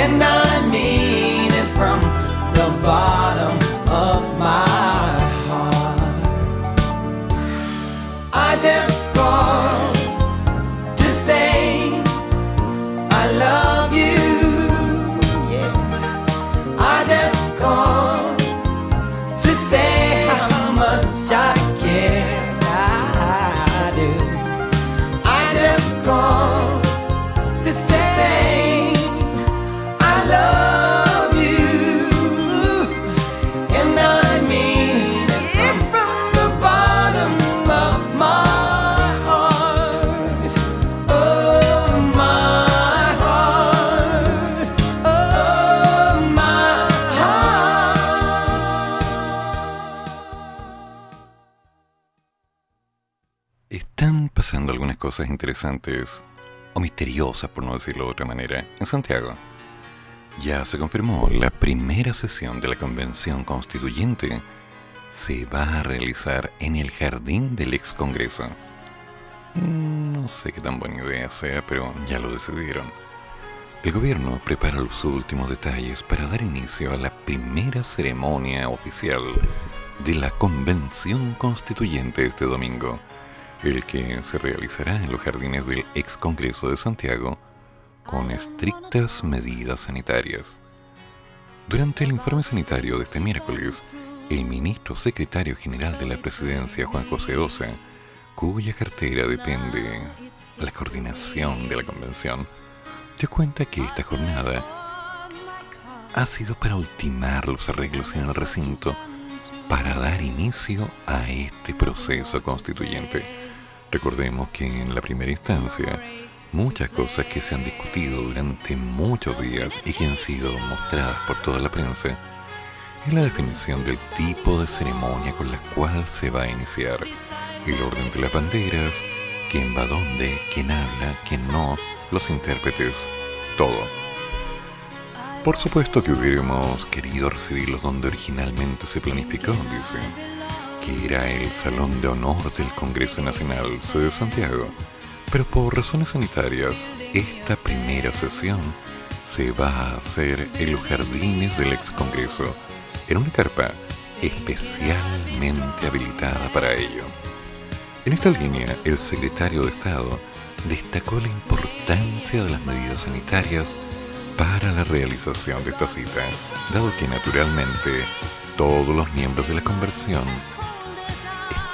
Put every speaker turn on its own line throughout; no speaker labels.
and I mean it from the bottom.
interesantes, o misteriosas por no decirlo de otra manera, en Santiago. Ya se confirmó, la primera sesión de la Convención Constituyente se va a realizar en el jardín del ex Congreso. Mm, no sé qué tan buena idea sea, pero ya lo decidieron. El gobierno prepara los últimos detalles para dar inicio a la primera ceremonia oficial de la Convención Constituyente este domingo el que se realizará en los jardines del ex Congreso de Santiago con estrictas medidas sanitarias. Durante el informe sanitario de este miércoles, el ministro secretario general de la presidencia, Juan José Osa, cuya cartera depende de la coordinación de la convención, dio cuenta que esta jornada ha sido para ultimar los arreglos en el recinto para dar inicio a este proceso constituyente. Recordemos que en la primera instancia, muchas cosas que se han discutido durante muchos días y que han sido mostradas por toda la prensa, es la definición del tipo de ceremonia con la cual se va a iniciar, el orden de las banderas, quién va dónde, quién habla, quién no, los intérpretes, todo. Por supuesto que hubiéramos querido recibirlos donde originalmente se planificó, dice, era el Salón de Honor del Congreso Nacional de Santiago, pero por razones sanitarias, esta primera sesión se va a hacer en los jardines del ex Congreso, en una carpa especialmente habilitada para ello. En esta línea, el secretario de Estado destacó la importancia de las medidas sanitarias para la realización de esta cita, dado que naturalmente todos los miembros de la conversión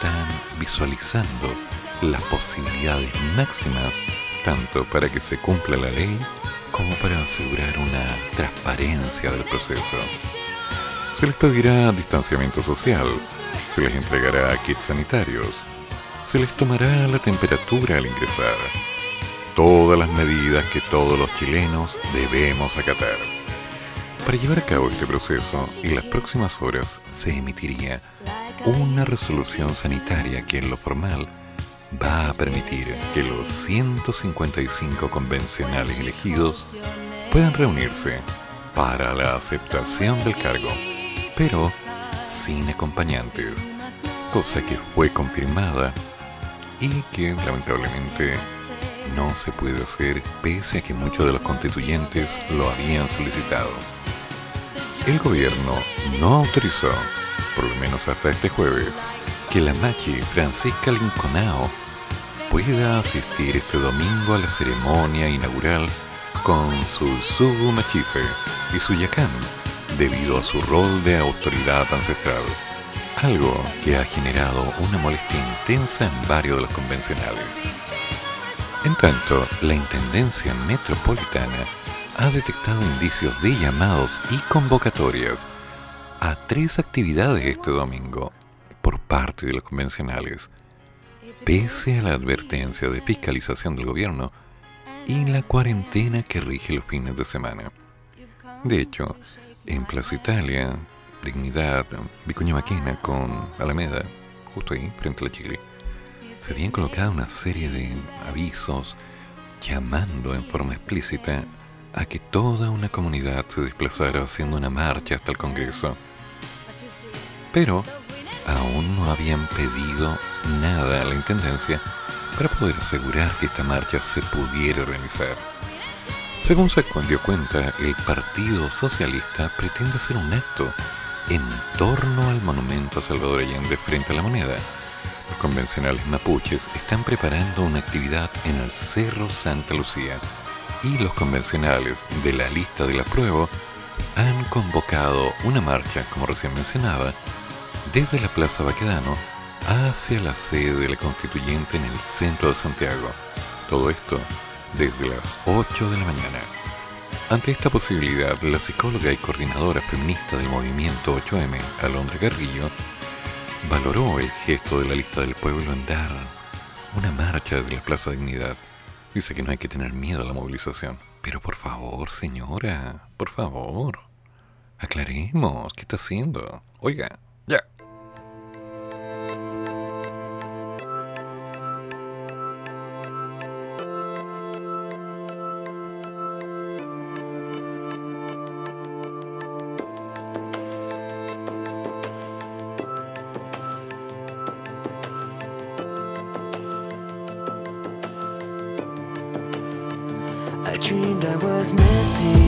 están visualizando las posibilidades máximas tanto para que se cumpla la ley como para asegurar una transparencia del proceso. Se les pedirá distanciamiento social, se les entregará kits sanitarios, se les tomará la temperatura al ingresar. Todas las medidas que todos los chilenos debemos acatar. Para llevar a cabo este proceso, en las próximas horas se emitiría una resolución sanitaria que en lo formal va a permitir que los 155 convencionales elegidos puedan reunirse para la aceptación del cargo pero sin acompañantes, cosa que fue confirmada y que lamentablemente no se puede hacer pese a que muchos de los constituyentes lo habían solicitado. El gobierno no autorizó, por lo menos hasta este jueves, que la machi Francisca Linconao pueda asistir este domingo a la ceremonia inaugural con su Sugu Machife y su Yacán, debido a su rol de autoridad ancestral, algo que ha generado una molestia intensa en varios de los convencionales. En tanto, la Intendencia Metropolitana ha detectado indicios de llamados y convocatorias a tres actividades este domingo por parte de los convencionales, pese a la advertencia de fiscalización del gobierno y la cuarentena que rige los fines de semana. De hecho, en Plaza Italia, Dignidad, Vicuña Maquena con Alameda, justo ahí, frente a la Chile, se habían colocado una serie de avisos llamando en forma explícita a que toda una comunidad se desplazara haciendo una marcha hasta el Congreso. Pero aún no habían pedido nada a la Intendencia para poder asegurar que esta marcha se pudiera realizar. Según se dio cuenta, el Partido Socialista pretende hacer un acto en torno al monumento a Salvador Allende frente a la moneda. Los convencionales mapuches están preparando una actividad en el Cerro Santa Lucía y los convencionales de la lista del apruebo han convocado una marcha, como recién mencionaba, desde la Plaza Baquedano hacia la sede de la constituyente en el centro de Santiago. Todo esto desde las 8 de la mañana. Ante esta posibilidad, la psicóloga y coordinadora feminista del movimiento 8M, Alondra Garrillo, valoró el gesto de la lista del pueblo en dar una marcha desde la Plaza Dignidad. Dice que no hay que tener miedo a la movilización. Pero por favor, señora, por favor, aclaremos, ¿qué está haciendo? Oiga,
was missing.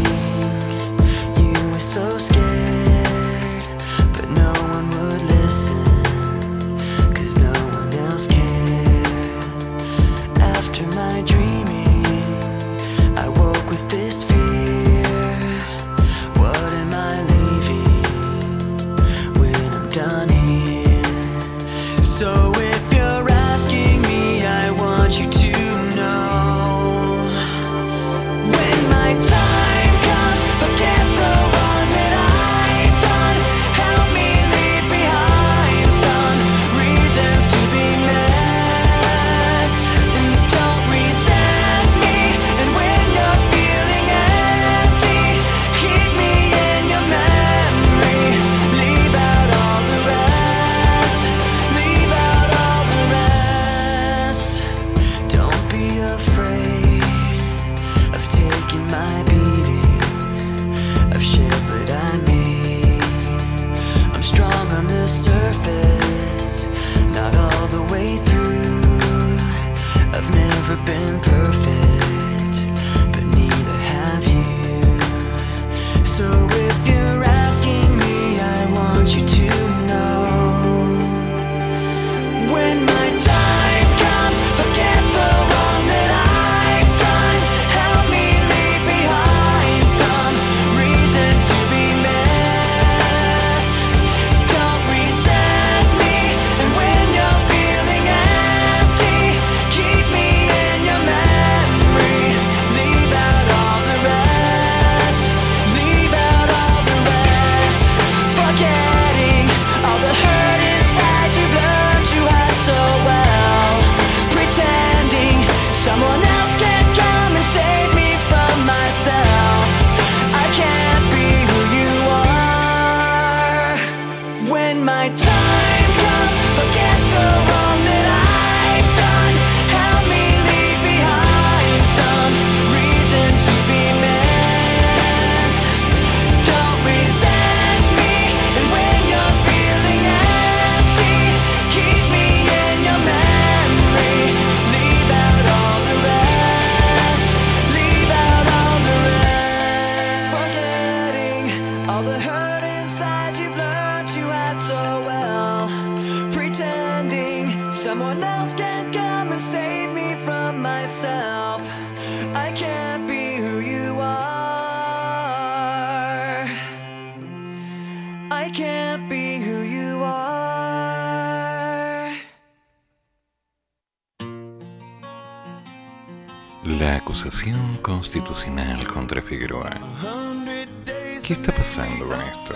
Con esto?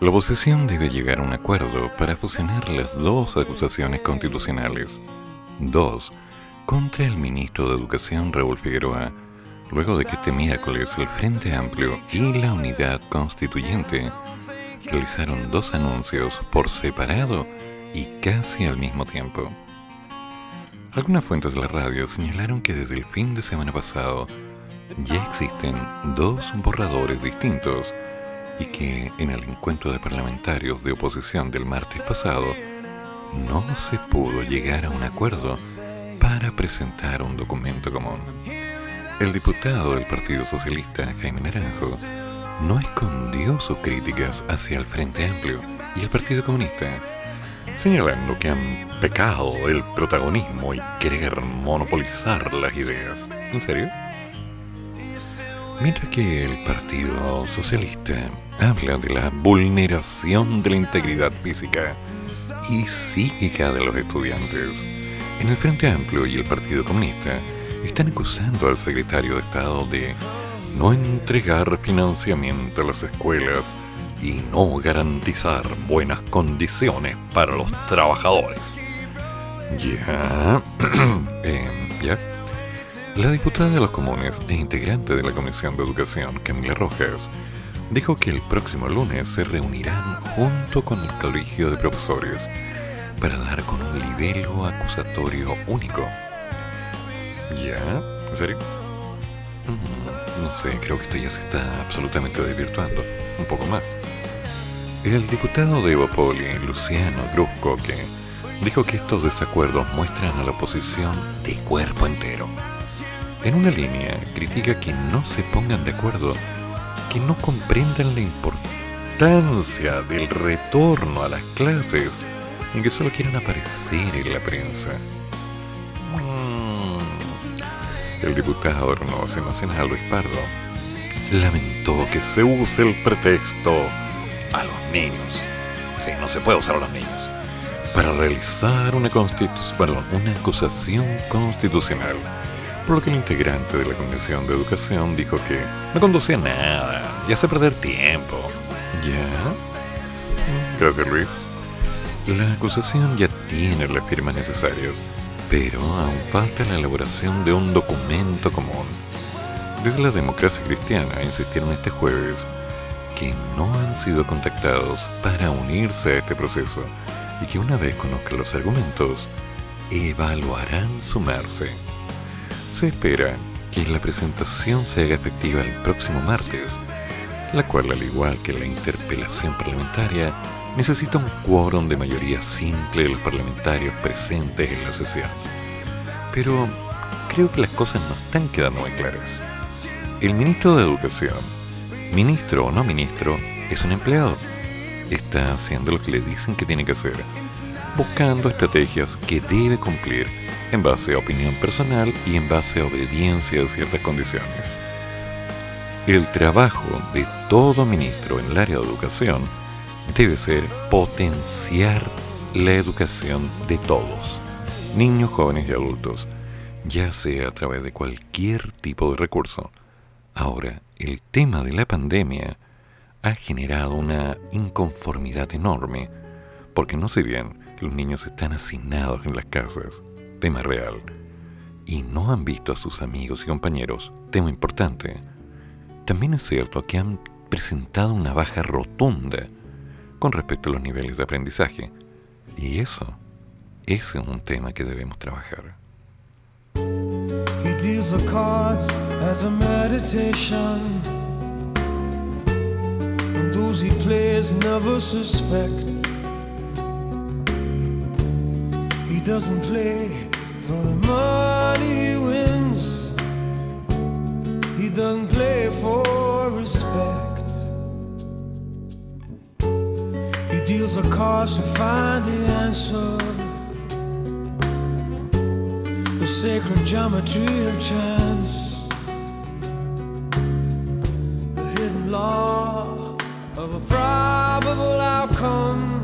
La oposición debe llegar a un acuerdo para fusionar las dos acusaciones constitucionales. Dos, contra el ministro de Educación Raúl Figueroa, luego de que este miércoles el Frente Amplio y la Unidad Constituyente realizaron dos anuncios por separado y casi al mismo tiempo. Algunas fuentes de la radio señalaron que desde el fin de semana pasado ya existen dos borradores distintos y que en el encuentro de parlamentarios de oposición del martes pasado no se pudo llegar a un acuerdo para presentar un documento común. El diputado del Partido Socialista, Jaime Naranjo, no escondió sus críticas hacia el Frente Amplio y el Partido Comunista, señalando que han pecado el protagonismo y querer monopolizar las ideas. ¿En serio? Mientras que el Partido Socialista habla de la vulneración de la integridad física y psíquica de los estudiantes, en el Frente Amplio y el Partido Comunista están acusando al secretario de Estado de no entregar financiamiento a las escuelas y no garantizar buenas condiciones para los trabajadores. Ya, eh, ya. La diputada de los comunes e integrante de la Comisión de Educación, Camila Rojas, dijo que el próximo lunes se reunirán junto con el Colegio de Profesores para dar con un libelo acusatorio único. ¿Ya? ¿En serio? Mm, No sé, creo que esto ya se está absolutamente desvirtuando. Un poco más. El diputado de Evopoli, Luciano Gruscoque, dijo que estos desacuerdos muestran a la oposición de cuerpo entero. En una línea, critica que no se pongan de acuerdo, que no comprendan la importancia del retorno a las clases y que solo quieren aparecer en la prensa. Mm. El diputado Hermoso Nacional Luis Pardo lamentó que se use el pretexto a los niños. Sí, no se puede usar a los niños. Para realizar una, constitu- perdón, una acusación constitucional. Por lo que el integrante de la Comisión de Educación dijo que no conducía nada y hace perder tiempo. ¿Ya? Gracias, Luis. La acusación ya tiene las firmas necesarias, pero aún falta la elaboración de un documento común. Desde la democracia cristiana insistieron este jueves que no han sido contactados para unirse a este proceso y que una vez conozcan los argumentos, evaluarán sumarse. Se espera que la presentación se haga efectiva el próximo martes, la cual, al igual que la interpelación parlamentaria, necesita un quórum de mayoría simple de los parlamentarios presentes en la sesión. Pero creo que las cosas no están quedando muy claras. El ministro de Educación, ministro o no ministro, es un empleado. Está haciendo lo que le dicen que tiene que hacer, buscando estrategias que debe cumplir en base a opinión personal y en base a obediencia a ciertas condiciones. El trabajo de todo ministro en el área de educación debe ser potenciar la educación de todos, niños, jóvenes y adultos, ya sea a través de cualquier tipo de recurso. Ahora, el tema de la pandemia ha generado una inconformidad enorme, porque no sé bien los niños están asignados en las casas, tema real, y no han visto a sus amigos y compañeros, tema importante. También es cierto que han presentado una baja rotunda con respecto a los niveles de aprendizaje, y eso, ese es un tema que debemos trabajar.
He doesn't play for the money he wins. He doesn't play for respect. He deals the cards to find the answer. The sacred geometry of chance. The hidden law of a probable outcome.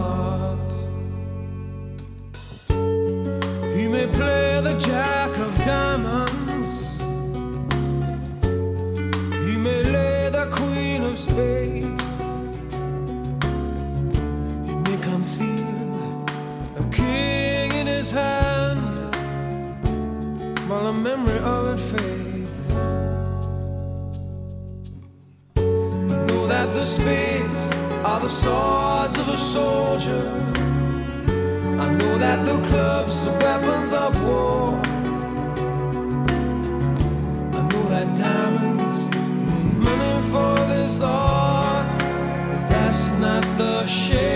May play the jack of diamonds. He may lay the queen of spades. He may conceal a king in his hand while the memory of it fades. Know that the spades are the swords of a soldier. I know that the clubs are weapons of war. I know that diamonds mean money for this art, but that's not the shape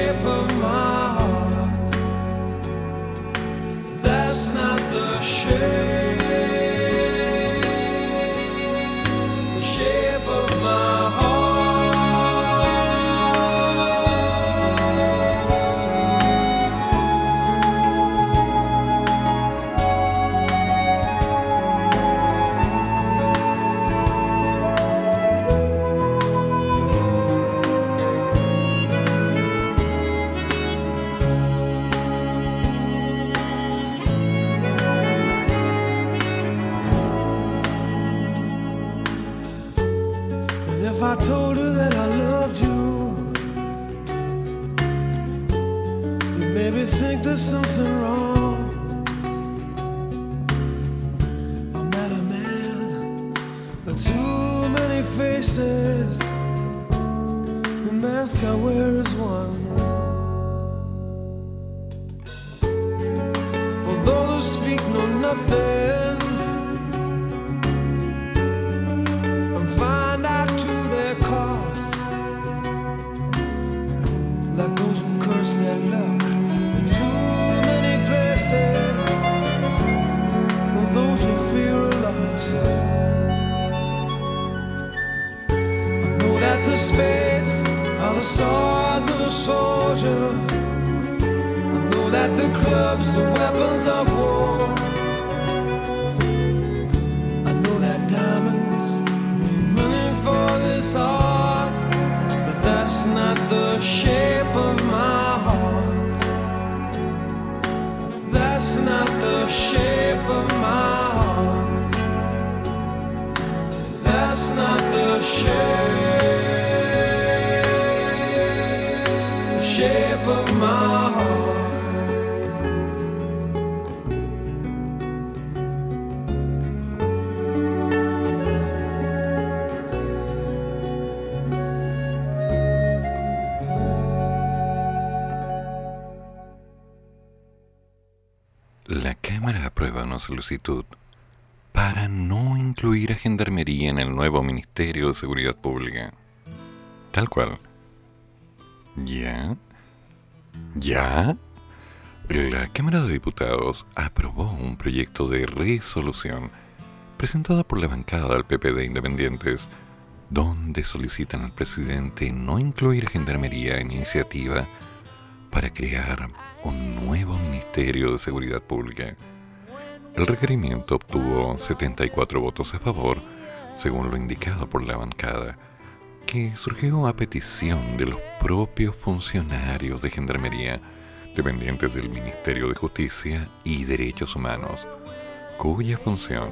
solicitud para no incluir a Gendarmería en el nuevo Ministerio de Seguridad Pública. Tal cual. ¿Ya? ¿Ya? La Cámara de Diputados aprobó un proyecto de resolución presentado por la bancada del PPD Independientes, donde solicitan al presidente no incluir a Gendarmería en iniciativa para crear un nuevo Ministerio de Seguridad Pública. El requerimiento obtuvo 74 votos a favor, según lo indicado por la bancada, que surgió a petición de los propios funcionarios de Gendarmería, dependientes del Ministerio de Justicia y Derechos Humanos, cuya función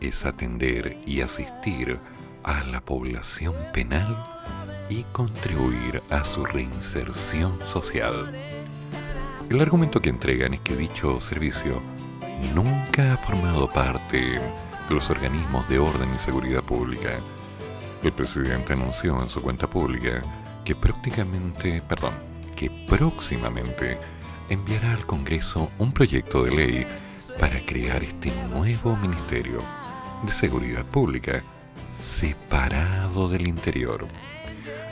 es atender y asistir a la población penal y contribuir a su reinserción social. El argumento que entregan es que dicho servicio nunca ha formado parte de los organismos de orden y seguridad pública. El presidente anunció en su cuenta pública que prácticamente, perdón, que próximamente enviará al Congreso un proyecto de ley para crear este nuevo Ministerio de Seguridad Pública separado del interior.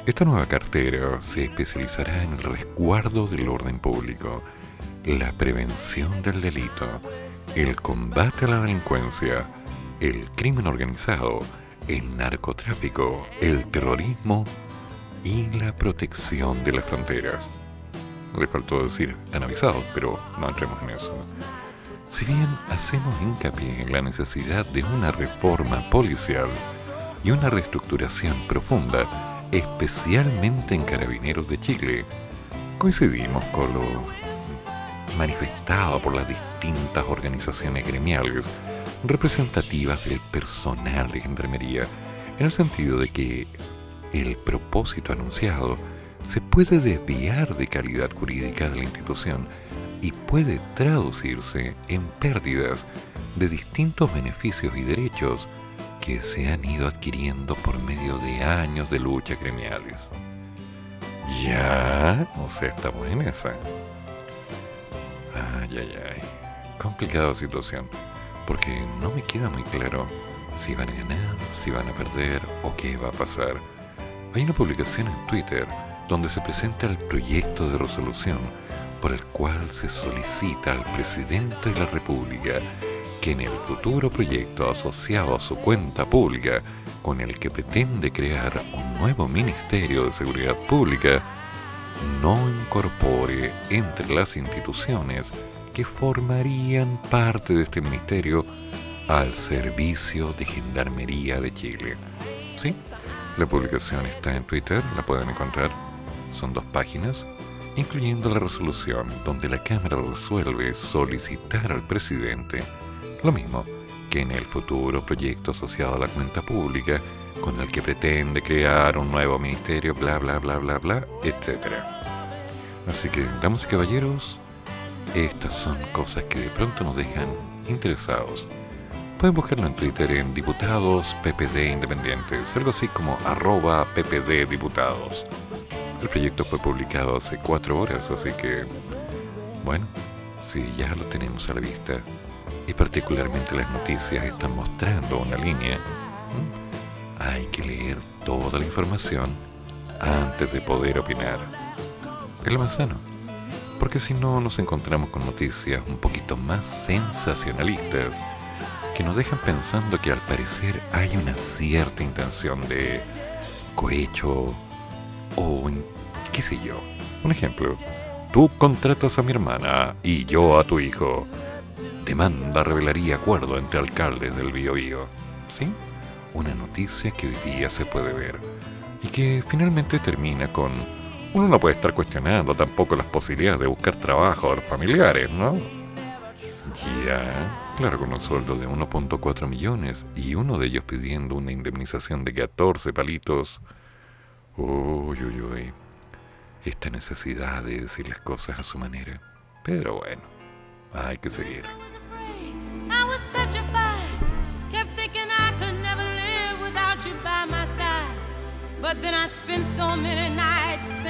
Esta nueva cartera se especializará en el resguardo del orden público, la prevención del delito, el combate a la delincuencia, el crimen organizado, el narcotráfico, el terrorismo y la protección de las fronteras. Le faltó decir han avisado, pero no entremos en eso. Si bien hacemos hincapié en la necesidad de una reforma policial y una reestructuración profunda, especialmente en Carabineros de Chile, coincidimos con lo manifestado por las distintas organizaciones gremiales representativas del personal de gendarmería, en el sentido de que el propósito anunciado se puede desviar de calidad jurídica de la institución y puede traducirse en pérdidas de distintos beneficios y derechos que se han ido adquiriendo por medio de años de lucha gremiales. Ya, o sea, estamos en esa. Ay, ay, ay. Complicada situación, porque no me queda muy claro si van a ganar, si van a perder o qué va a pasar. Hay una publicación en Twitter donde se presenta el proyecto de resolución por el cual se solicita al presidente de la República que en el futuro proyecto asociado a su cuenta pública con el que pretende crear un nuevo Ministerio de Seguridad Pública no incorpore entre las instituciones que formarían parte de este ministerio al Servicio de Gendarmería de Chile. ¿Sí? La publicación está en Twitter, la pueden encontrar. Son dos páginas, incluyendo la resolución donde la Cámara resuelve solicitar al presidente lo mismo que en el futuro proyecto asociado a la cuenta pública con el que pretende crear un nuevo ministerio, bla, bla, bla, bla, bla, etc. Así que, damas y caballeros, estas son cosas que de pronto nos dejan interesados Pueden buscarlo en Twitter en Diputados PPD Independientes, algo así como arroba PPD Diputados. El proyecto fue publicado hace cuatro horas, así que, bueno, si ya lo tenemos a la vista, y particularmente las noticias están mostrando una línea, hay que leer toda la información antes de poder opinar. Es lo porque si no nos encontramos con noticias un poquito más sensacionalistas, que nos dejan pensando que al parecer hay una cierta intención de cohecho o qué sé yo. Un ejemplo, tú contratas a mi hermana y yo a tu hijo. Demanda revelaría acuerdo entre alcaldes del Biobío. ¿Sí? Una noticia que hoy día se puede ver y que finalmente termina con uno no puede estar cuestionando tampoco las posibilidades de buscar trabajo a los familiares, ¿no? Ya, claro, con un sueldo de 1.4 millones y uno de ellos pidiendo una indemnización de 14 palitos. Uy, uy, uy. Esta necesidad de decir las cosas a su manera. Pero bueno, hay que seguir. But then I spent so many nights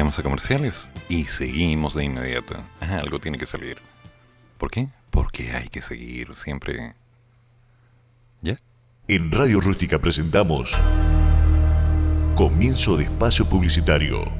vayamos a comerciales? Y seguimos de inmediato. algo tiene que salir. ¿Por qué? Porque hay que seguir siempre. ¿Ya?
En Radio Rústica presentamos Comienzo de Espacio Publicitario.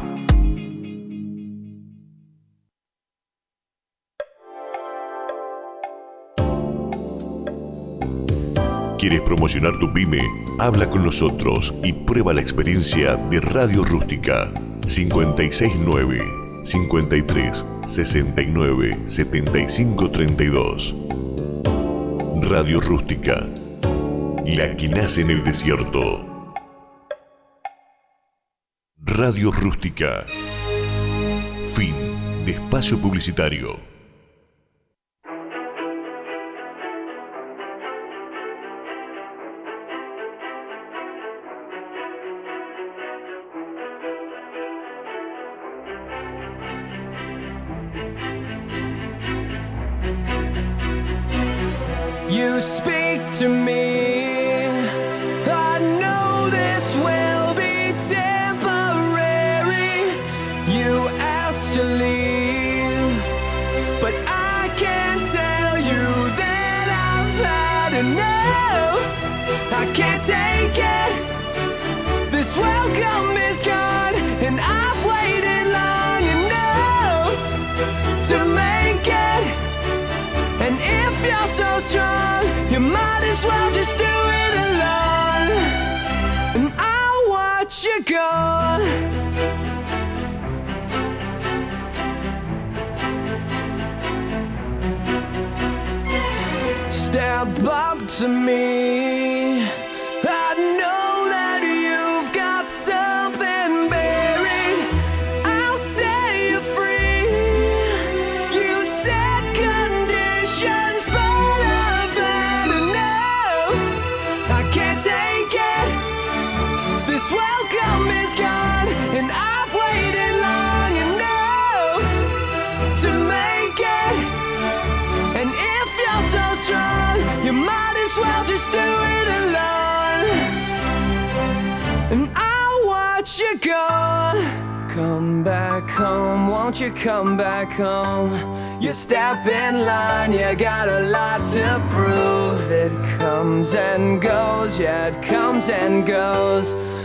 ¿Quieres promocionar tu pyme? Habla con nosotros y prueba la experiencia de Radio Rústica 569 53 69 75 32. Radio Rústica, la que nace en el desierto. Radio Rústica. Fin de espacio publicitario.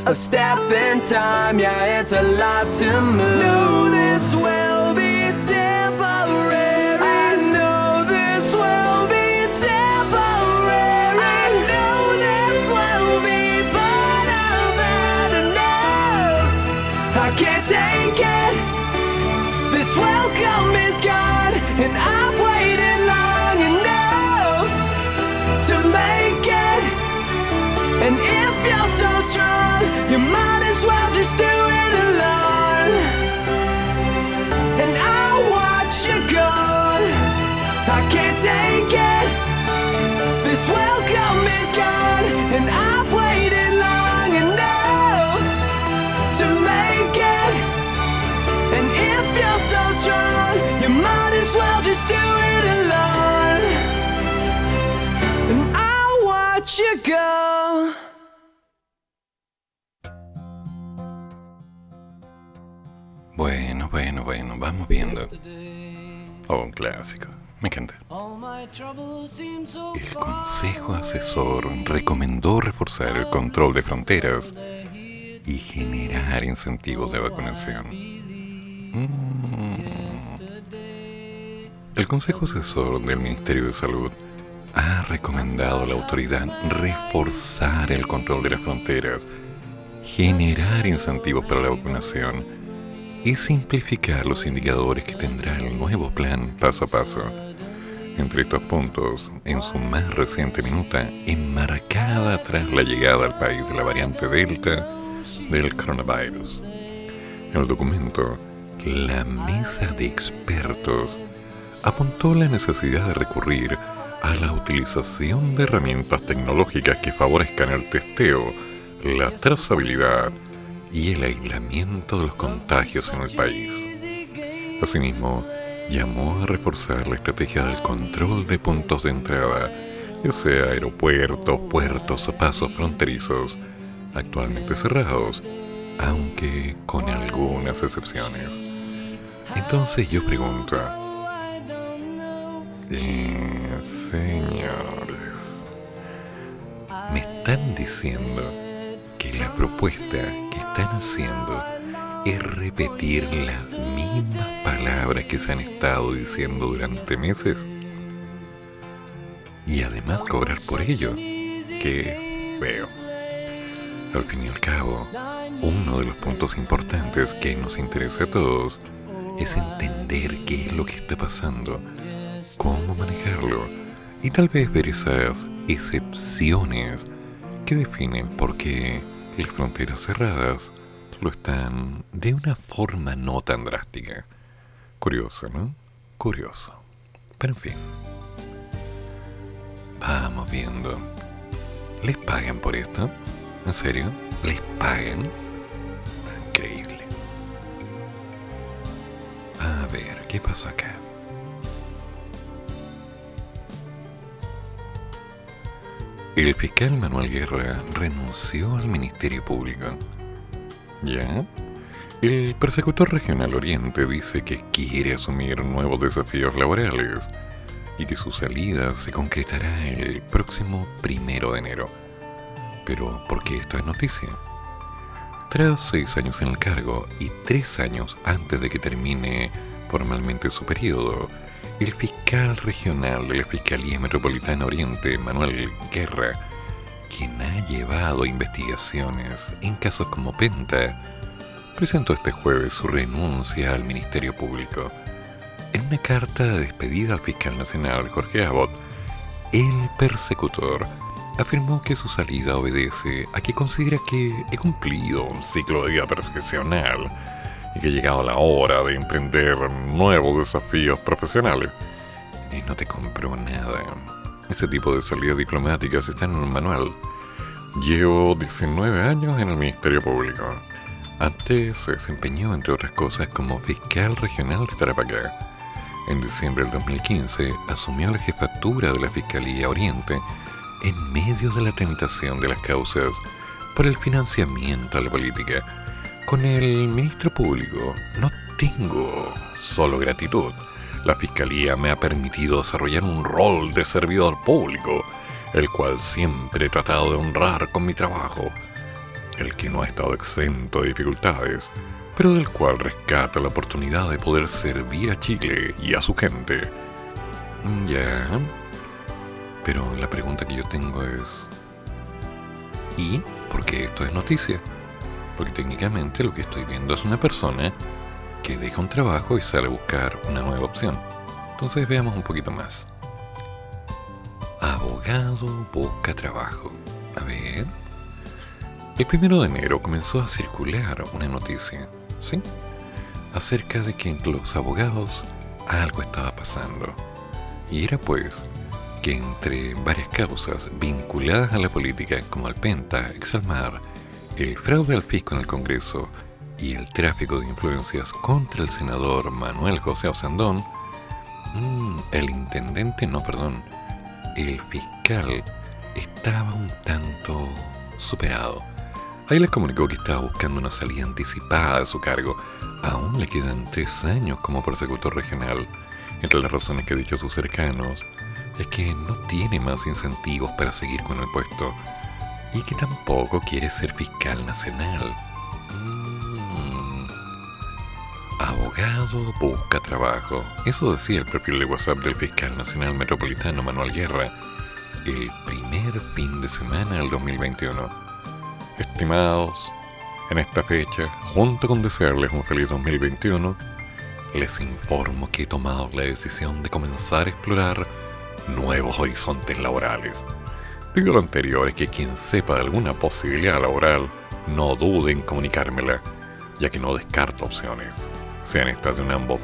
A step in time, yeah, it's a lot to move. Bueno, vamos viendo. Oh, un clásico. Me encanta. El Consejo Asesor recomendó reforzar el control de fronteras y generar incentivos de vacunación. Mm. El Consejo Asesor del Ministerio de Salud ha recomendado a la autoridad reforzar el control de las fronteras, generar incentivos para la vacunación y simplificar los indicadores que tendrá el nuevo plan paso a paso. Entre estos puntos, en su más reciente minuta, enmarcada tras la llegada al país de la variante Delta del coronavirus. El documento, la mesa de expertos apuntó la necesidad de recurrir a la utilización de herramientas tecnológicas que favorezcan el testeo, la trazabilidad y el aislamiento de los contagios en el país. Asimismo, llamó a reforzar la estrategia del control de puntos de entrada, ya sea aeropuertos, puertos o pasos fronterizos, actualmente cerrados, aunque con algunas excepciones. Entonces yo pregunto, eh, señores, me están diciendo que la propuesta están haciendo es repetir las mismas palabras que se han estado diciendo durante meses y además cobrar por ello. Que veo. Al fin y al cabo, uno de los puntos importantes que nos interesa a todos es entender qué es lo que está pasando cómo manejarlo y tal vez ver esas excepciones que definen por qué las fronteras cerradas lo están de una forma no tan drástica. Curioso, ¿no? Curioso. Pero en fin. Vamos viendo. ¿Les pagan por esto? ¿En serio? ¿Les pagan? Increíble. A ver, ¿qué pasó acá? El fiscal Manuel Guerra renunció al Ministerio Público. ¿Ya? El persecutor regional Oriente dice que quiere asumir nuevos desafíos laborales y que su salida se concretará el próximo primero de enero. Pero, ¿por qué esto es noticia? Tras seis años en el cargo y tres años antes de que termine formalmente su periodo, el fiscal regional de la Fiscalía Metropolitana Oriente, Manuel Guerra, quien ha llevado investigaciones en casos como Penta, presentó este jueves su renuncia al Ministerio Público. En una carta de despedida al fiscal nacional Jorge Abbott, el persecutor afirmó que su salida obedece a que considera que he cumplido un ciclo de vida profesional y que ha llegado la hora de emprender nuevos desafíos profesionales. Y no te compro nada. Este tipo de salidas diplomáticas están en un manual. Llevo 19 años en el Ministerio Público. Antes se desempeñó, entre otras cosas, como fiscal regional de Tarapacá. En diciembre del 2015 asumió la jefatura de la Fiscalía Oriente en medio de la tramitación de las causas por el financiamiento a la política con el ministro público no tengo solo gratitud. La Fiscalía me ha permitido desarrollar un rol de servidor público, el cual siempre he tratado de honrar con mi trabajo, el que no ha estado exento de dificultades, pero del cual rescata la oportunidad de poder servir a Chile y a su gente. Ya. Pero la pregunta que yo tengo es... ¿Y por qué esto es noticia? Porque técnicamente lo que estoy viendo es una persona que deja un trabajo y sale a buscar una nueva opción. Entonces veamos un poquito más. Abogado busca trabajo. A ver. El primero de enero comenzó a circular una noticia, ¿sí? Acerca de que entre los abogados algo estaba pasando. Y era pues que entre varias causas vinculadas a la política como Alpenta, Exalmar, el fraude al fisco en el Congreso y el tráfico de influencias contra el senador Manuel José Osandón, mm, el intendente, no, perdón, el fiscal estaba un tanto superado. Ahí les comunicó que estaba buscando una salida anticipada de su cargo. Aún le quedan tres años como persecutor regional
Entre las razones que ha dicho sus cercanos es que no tiene más incentivos para seguir con el puesto y que tampoco quiere ser fiscal nacional. Mm. Abogado busca trabajo. Eso decía el perfil de WhatsApp del fiscal nacional metropolitano Manuel Guerra el primer fin de semana del 2021. Estimados, en esta fecha, junto con desearles un feliz 2021, les informo que he tomado la decisión de comenzar a explorar nuevos horizontes laborales. Digo lo anterior es que quien sepa de alguna posibilidad laboral, no dude en comunicármela, ya que no descarto opciones, sean estas de un ambos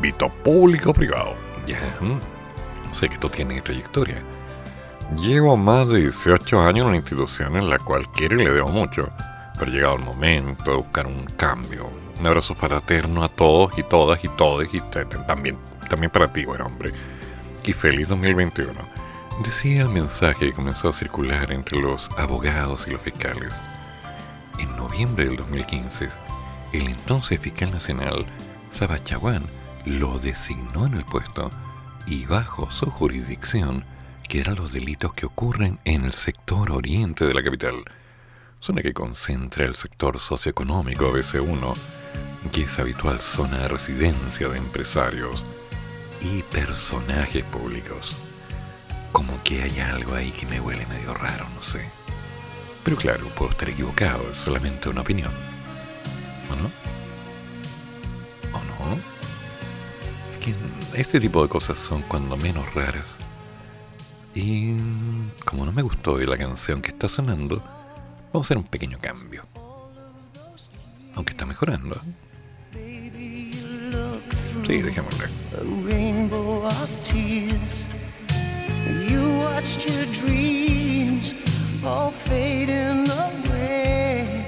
vito público o privado. Ya, sé que esto tiene trayectoria. Llevo más de 18 años en una institución en la cual quiero y le debo mucho pero llegado el momento de buscar un cambio. Un abrazo fraterno a todos y todas y todos y también, también para ti, buen hombre. Y feliz 2021. Decía el mensaje que comenzó a circular entre los abogados y los fiscales. En noviembre del 2015, el entonces fiscal nacional, Sabachaguán, lo designó en el puesto y bajo su jurisdicción que eran los delitos que ocurren en el sector oriente de la capital zona que concentra el sector socioeconómico BC1, que es habitual zona de residencia de empresarios y personajes públicos. Como que hay algo ahí que me huele medio raro, no sé. Pero claro, puedo estar equivocado, es solamente una opinión. ¿O no? ¿O no? Es que este tipo de cosas son cuando menos raras. Y como no me gustó la canción que está sonando, Vamos a hacer un pequeño cambio. Aunque está mejorando. Sí, dejémosle. You watched your dreams all fading away.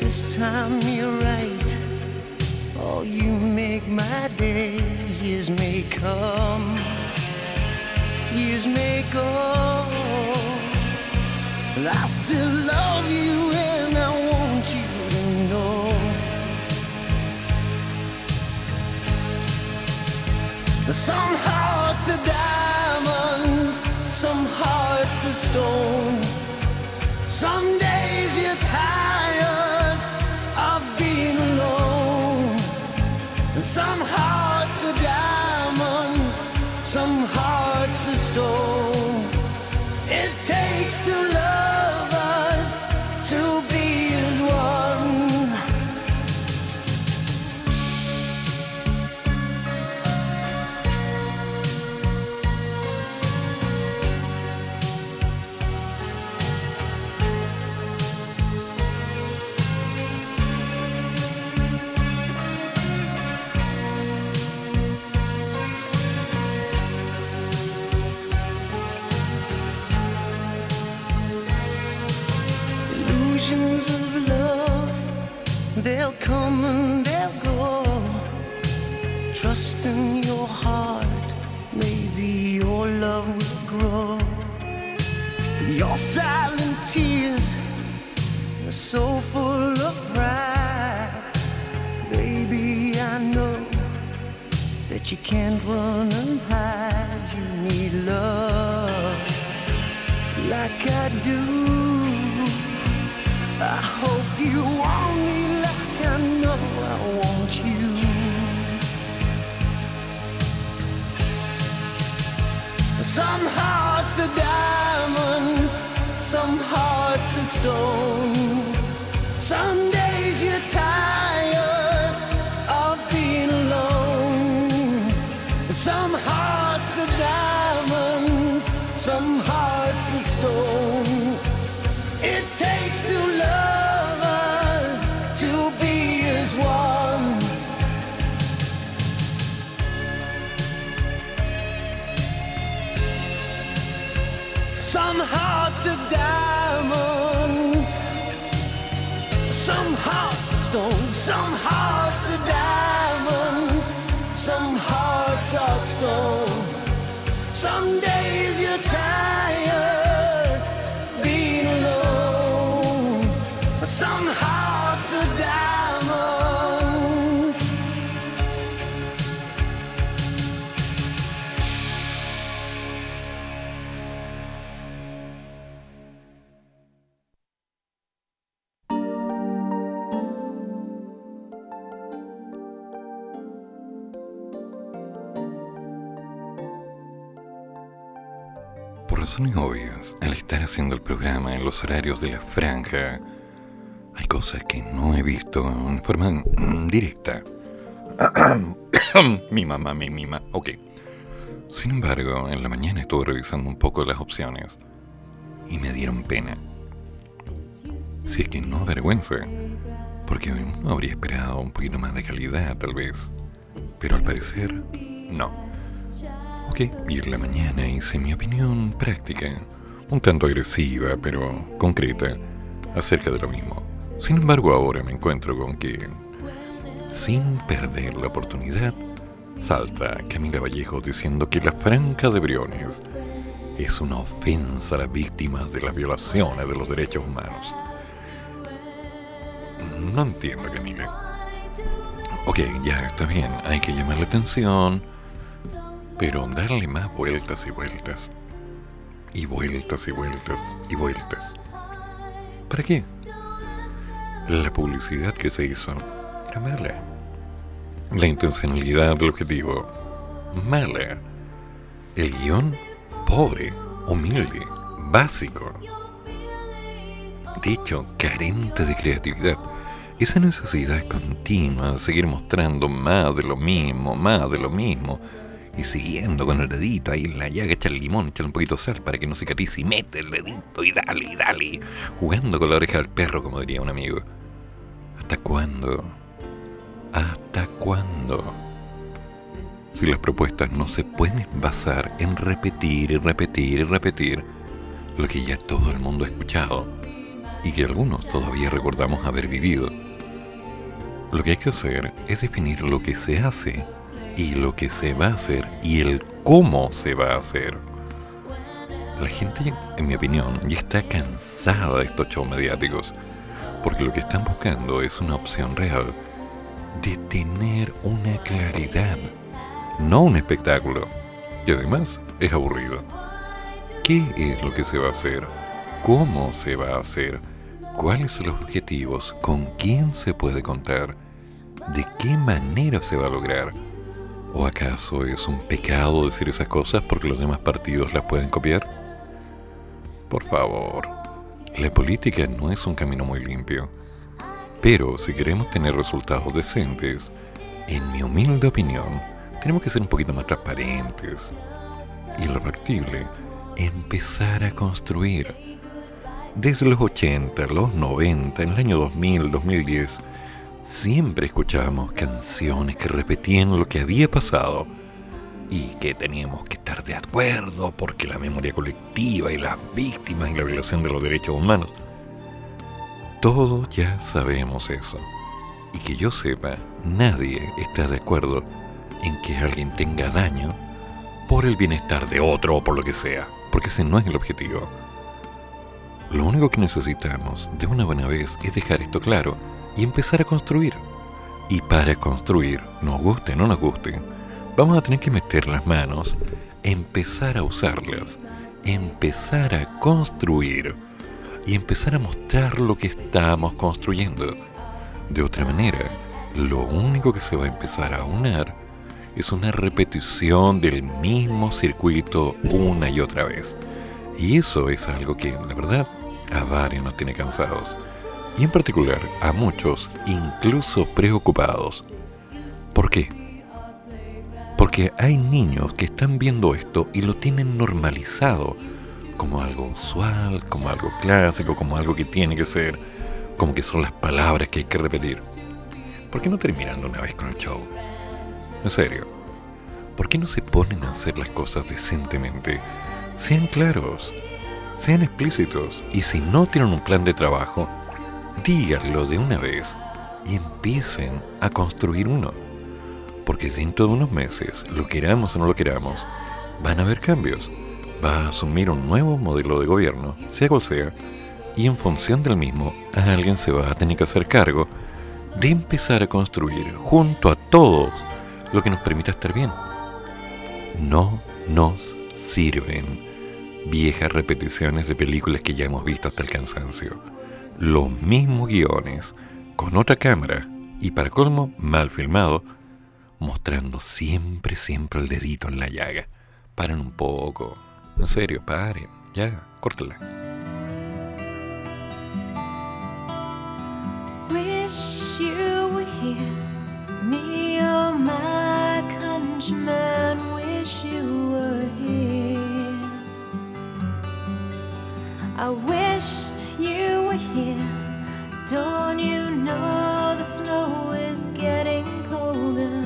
This time you're right. Oh, you make my day. Years may come, years may go. But I still love you and I stone. Someday. You can't run and hide. You need love like I do. I hope you want me like I know I want you. Some hearts are diamonds, some hearts are stone. Some
haciendo el programa en los horarios de la franja, hay cosas que no he visto en forma directa. mi mamá mi mima. Ok. Sin embargo, en la mañana estuve revisando un poco las opciones y me dieron pena. Si es que no vergüenza, porque uno habría esperado un poquito más de calidad tal vez, pero al parecer no. Ok, y en la mañana hice mi opinión práctica, un tanto agresiva pero concreta, acerca de lo mismo. Sin embargo, ahora me encuentro con que, sin perder la oportunidad, salta Camila Vallejo diciendo que la franca de Briones es una ofensa a las víctimas de las violaciones de los derechos humanos. No entiendo, Camila. Ok, ya está bien, hay que llamar la atención, pero darle más vueltas y vueltas. Y vueltas y vueltas y vueltas. ¿Para qué? La publicidad que se hizo era mala. La intencionalidad del objetivo, mala. El guion, pobre, humilde, básico. De hecho, carente de creatividad. Esa necesidad continua de seguir mostrando más de lo mismo, más de lo mismo, y siguiendo con el dedito ahí en la llaga, echa el limón, echa un poquito de sal para que no cicatrice y mete el dedito y dale, y dale, jugando con la oreja del perro, como diría un amigo. ¿Hasta cuándo? ¿Hasta cuándo? Si las propuestas no se pueden basar en repetir y repetir y repetir lo que ya todo el mundo ha escuchado y que algunos todavía recordamos haber vivido. Lo que hay que hacer es definir lo que se hace y lo que se va a hacer y el cómo se va a hacer. La gente, en mi opinión, ya está cansada de estos shows mediáticos porque lo que están buscando es una opción real de tener una claridad, no un espectáculo, y además es aburrido. ¿Qué es lo que se va a hacer? ¿Cómo se va a hacer? ¿Cuáles son los objetivos? ¿Con quién se puede contar? ¿De qué manera se va a lograr? ¿O acaso es un pecado decir esas cosas porque los demás partidos las pueden copiar? Por favor. La política no es un camino muy limpio, pero si queremos tener resultados decentes, en mi humilde opinión, tenemos que ser un poquito más transparentes. Y lo factible, empezar a construir. Desde los 80, los 90, en el año 2000, 2010, siempre escuchábamos canciones que repetían lo que había pasado y que teníamos que estar de acuerdo porque la memoria colectiva y las víctimas y la violación de los derechos humanos. Todos ya sabemos eso. Y que yo sepa, nadie está de acuerdo en que alguien tenga daño por el bienestar de otro o por lo que sea, porque ese no es el objetivo. Lo único que necesitamos de una buena vez es dejar esto claro y empezar a construir. Y para construir, nos guste o no nos guste, vamos a tener que meter las manos, empezar a usarlas, empezar a construir y empezar a mostrar lo que estamos construyendo. De otra manera, lo único que se va a empezar a unar es una repetición del mismo circuito una y otra vez. Y eso es algo que, la verdad, a varios nos tiene cansados. Y en particular a muchos incluso preocupados. ¿Por qué? Porque hay niños que están viendo esto y lo tienen normalizado como algo usual, como algo clásico, como algo que tiene que ser, como que son las palabras que hay que repetir. ¿Por qué no terminan una vez con el show? En serio. ¿Por qué no se ponen a hacer las cosas decentemente? Sean claros, sean explícitos y si no tienen un plan de trabajo, díganlo de una vez y empiecen a construir uno porque dentro de unos meses, lo queramos o no lo queramos, van a haber cambios. Va a asumir un nuevo modelo de gobierno, sea cual sea, y en función del mismo, alguien se va a tener que hacer cargo de empezar a construir junto a todos lo que nos permita estar bien. No nos sirven viejas repeticiones de películas que ya hemos visto hasta el cansancio los mismos guiones, con otra cámara y para colmo mal filmado, mostrando siempre, siempre el dedito en la llaga. Paren un poco. En serio, paren. Ya, córtala.
Wish you were here, me or my countrymen. Wish you were here. I wish you were here. Don't you know the snow is getting colder?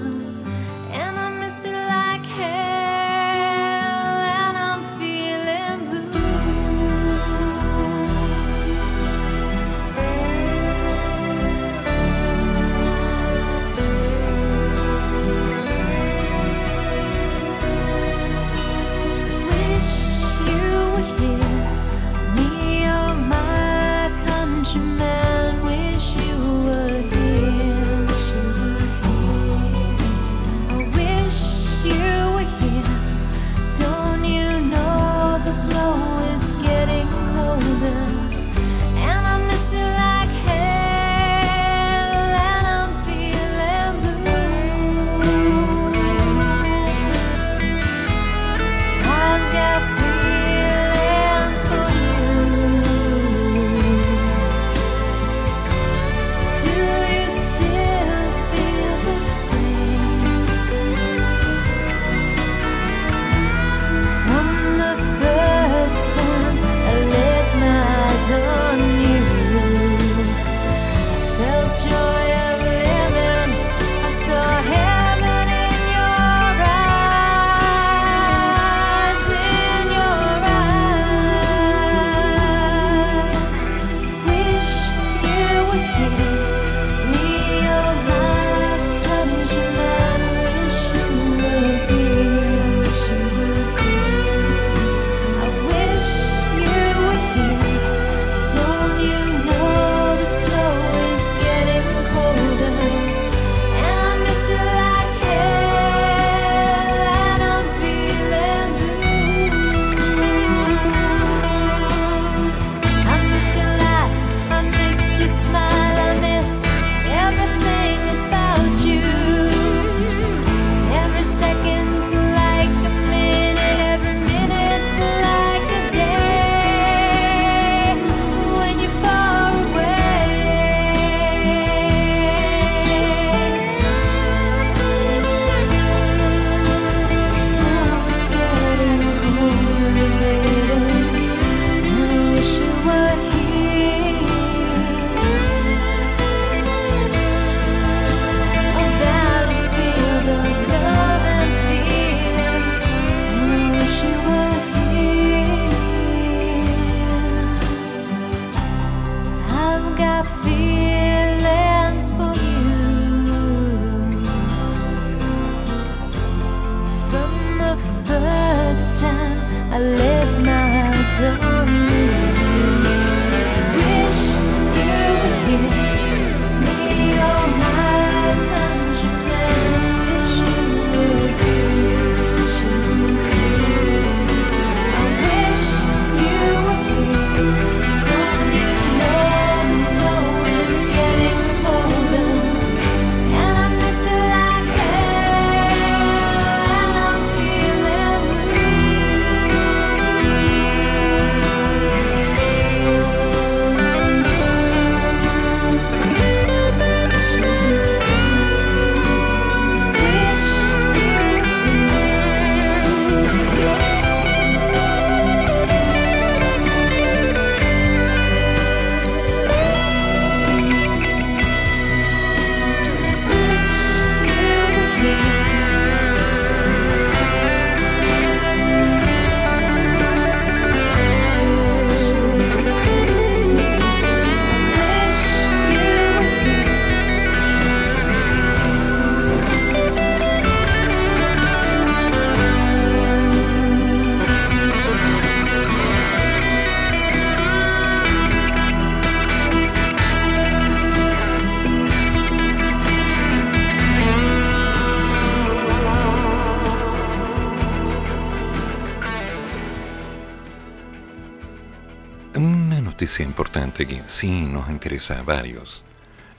que sí nos interesa a varios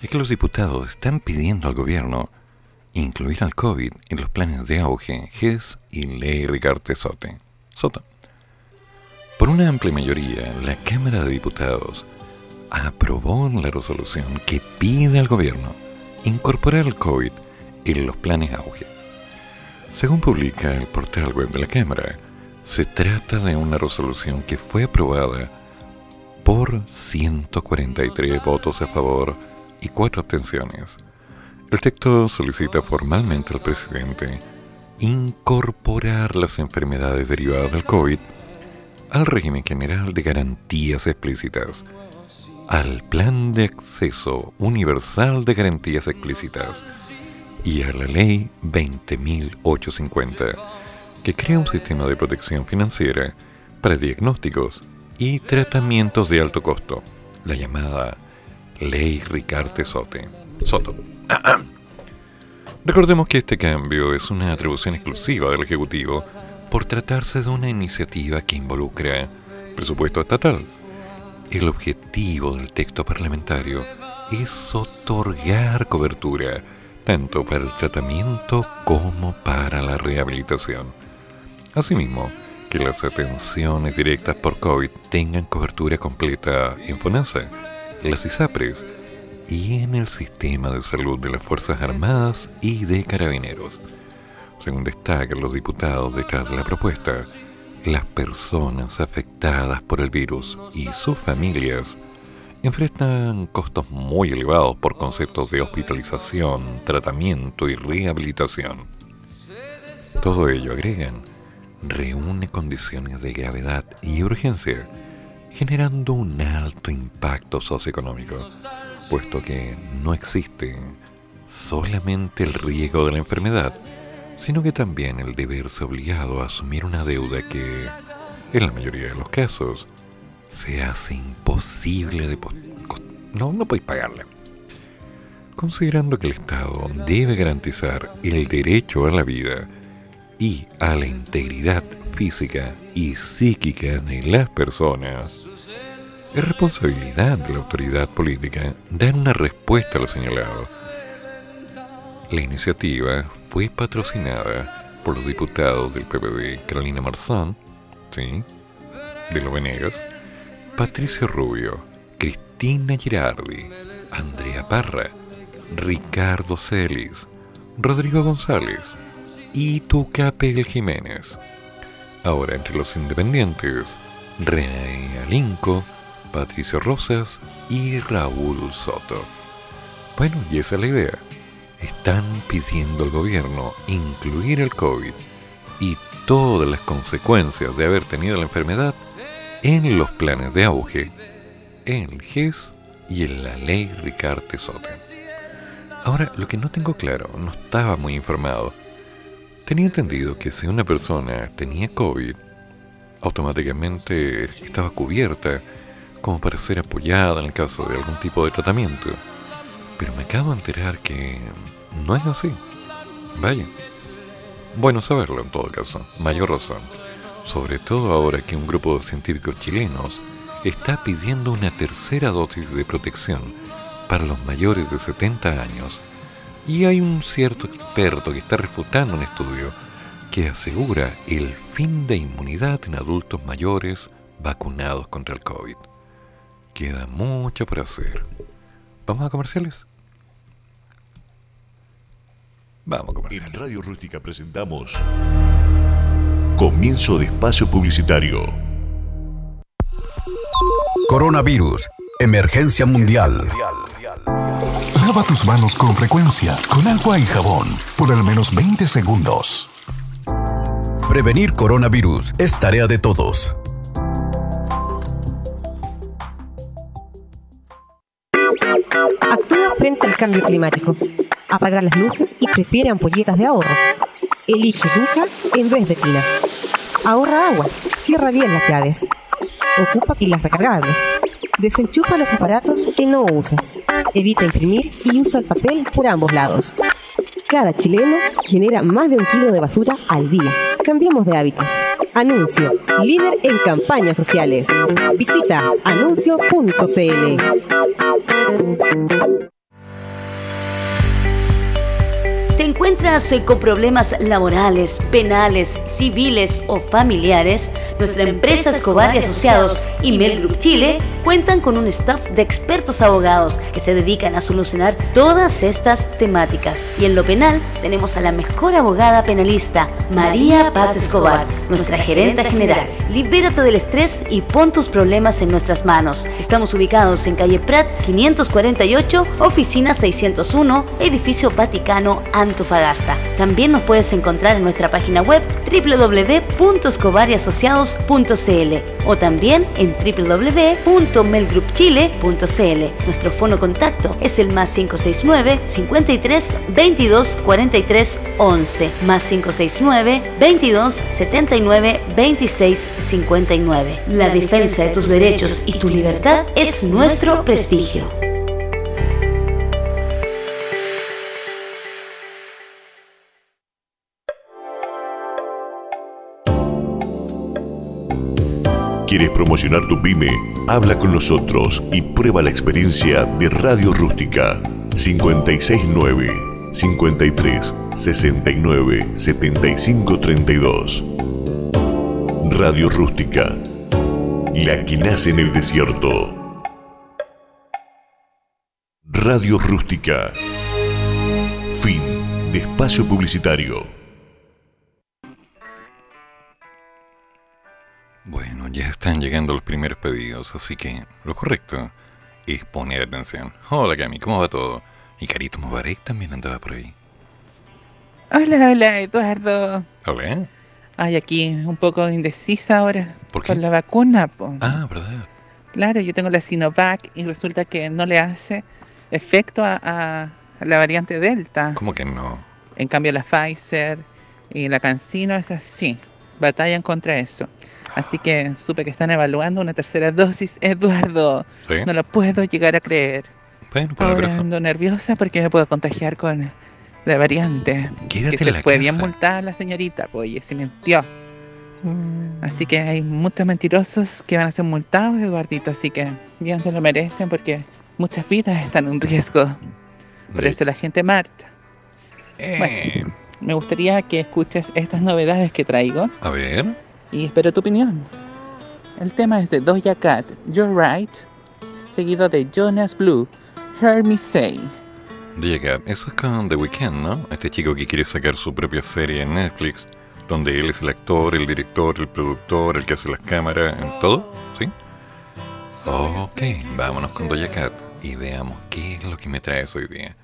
es que los diputados están pidiendo al gobierno incluir al COVID en los planes de auge GES y ley Ricardo Sote. Soto. Por una amplia mayoría, la Cámara de Diputados aprobó la resolución que pide al gobierno incorporar el COVID en los planes auge. Según publica el portal web de la Cámara, se trata de una resolución que fue aprobada por 143 votos a favor y 4 abstenciones. El texto solicita formalmente al presidente incorporar las enfermedades derivadas del COVID al régimen general de garantías explícitas, al plan de acceso universal de garantías explícitas y a la ley 20.850, que crea un sistema de protección financiera para diagnósticos y tratamientos de alto costo, la llamada Ley Ricarte Sote. Soto. Recordemos que este cambio es una atribución exclusiva del Ejecutivo por tratarse de una iniciativa que involucra presupuesto estatal. El objetivo del texto parlamentario es otorgar cobertura tanto para el tratamiento como para la rehabilitación. Asimismo, que las atenciones directas por COVID tengan cobertura completa en FONASA, las ISAPRES y en el sistema de salud de las Fuerzas Armadas y de Carabineros. Según destacan los diputados detrás de la propuesta, las personas afectadas por el virus y sus familias enfrentan costos muy elevados por conceptos de hospitalización, tratamiento y rehabilitación. Todo ello, agregan, reúne condiciones de gravedad y urgencia, generando un alto impacto socioeconómico, puesto que no existe solamente el riesgo de la enfermedad, sino que también el de verse obligado a asumir una deuda que, en la mayoría de los casos, se hace imposible de... No, no podéis pagarla. Considerando que el Estado debe garantizar el derecho a la vida y a la integridad física y psíquica de las personas, es responsabilidad de la autoridad política dar una respuesta a lo señalado. La iniciativa fue patrocinada por los diputados del PPD Carolina Marzán, ¿sí? de los Venegas, Patricio Rubio, Cristina Girardi, Andrea Parra, Ricardo Celis, Rodrigo González y Tucapel Jiménez. Ahora entre los independientes, René Alinco, Patricio Rosas y Raúl Soto. Bueno, y esa es la idea. Están pidiendo al gobierno incluir el COVID y todas las consecuencias de haber tenido la enfermedad en los planes de auge, en el GES y en la ley Ricarte Sote. Ahora, lo que no tengo claro, no estaba muy informado. Tenía entendido que si una persona tenía COVID, automáticamente estaba cubierta como para ser apoyada en el caso de algún tipo de tratamiento. Pero me acabo de enterar que no es así. Vaya. Bueno saberlo en todo caso, mayor razón. Sobre todo ahora que un grupo de científicos chilenos está pidiendo una tercera dosis de protección para los mayores de 70 años y hay un cierto experto que está refutando un estudio que asegura el fin de inmunidad en adultos mayores vacunados contra el COVID. Queda mucho por hacer. ¿Vamos a comerciales? Vamos a
En
comerciales.
Radio Rústica presentamos Comienzo de Espacio Publicitario.
Coronavirus. Emergencia mundial.
Lava tus manos con frecuencia, con agua y jabón, por al menos 20 segundos.
Prevenir coronavirus es tarea de todos.
Actúa frente al cambio climático. Apaga las luces y prefiere ampolletas de ahorro. Elige Duca en vez de Tina. Ahorra agua. Cierra bien las llaves. Ocupa pilas recargables. Desenchufa los aparatos que no usas. Evita imprimir y usa el papel por ambos lados. Cada chileno genera más de un kilo de basura al día. Cambiemos de hábitos. Anuncio. Líder en campañas sociales. Visita anuncio.cl.
¿Te encuentras eh, con problemas laborales, penales, civiles o familiares? Nuestra empresa Escobar y Asociados y Mel Group Chile cuentan con un staff de expertos abogados que se dedican a solucionar todas estas temáticas. Y en lo penal tenemos a la mejor abogada penalista, María Paz Escobar, nuestra gerente general. Libérate del estrés y pon tus problemas en nuestras manos. Estamos ubicados en calle Prat 548, oficina 601, edificio Vaticano, Antofagasta. También nos puedes encontrar en nuestra página web www.escobariasociados.cl o también en www.melgroupchile.cl. Nuestro fono contacto es el más 569 53 22 43 11 más 569 22 79 26 59. La defensa de tus derechos y tu libertad es nuestro prestigio.
¿Quieres promocionar tu pyme? Habla con nosotros y prueba la experiencia de Radio Rústica 569 53 69 75 32. Radio Rústica, la que nace en el desierto. Radio Rústica. Fin de espacio publicitario.
Bueno, ya están llegando los primeros pedidos, así que lo correcto es poner atención. Hola Cami, ¿cómo va todo? Y Carito Mubarak también andaba por ahí.
Hola, hola, Eduardo.
Hola.
Ay, aquí un poco indecisa ahora
¿Por qué?
con la vacuna. po.
Ah, ¿verdad?
Claro, yo tengo la Sinovac y resulta que no le hace efecto a, a- a la variante Delta.
¿Cómo que no?
En cambio, la Pfizer y la CanSino es así, batallan contra eso. Así que supe que están evaluando una tercera dosis, Eduardo.
¿Sí?
No lo puedo llegar a creer.
Bueno, por
Ahora
eso.
ando nerviosa porque me puedo contagiar con la variante.
Quédate
que se
la
fue bien multada la señorita, pues, oye, se mintió.
Mm.
Así que hay muchos mentirosos que van a ser multados, Eduardito, así que bien se lo merecen porque muchas vidas están en riesgo. Por eso la gente Marta.
Eh,
Me gustaría que escuches estas novedades que traigo
a ver.
Y espero tu opinión. El tema es de Doja Cat, You're Right, seguido de Jonas Blue, Hear Me Say.
Llega, eso es con The Weeknd, ¿no? Este chico que quiere sacar su propia serie en Netflix, donde él es el actor, el director, el productor, el que hace las cámaras, en todo, ¿sí? Ok, vámonos con Doja Cat y veamos qué es lo que me traes hoy día.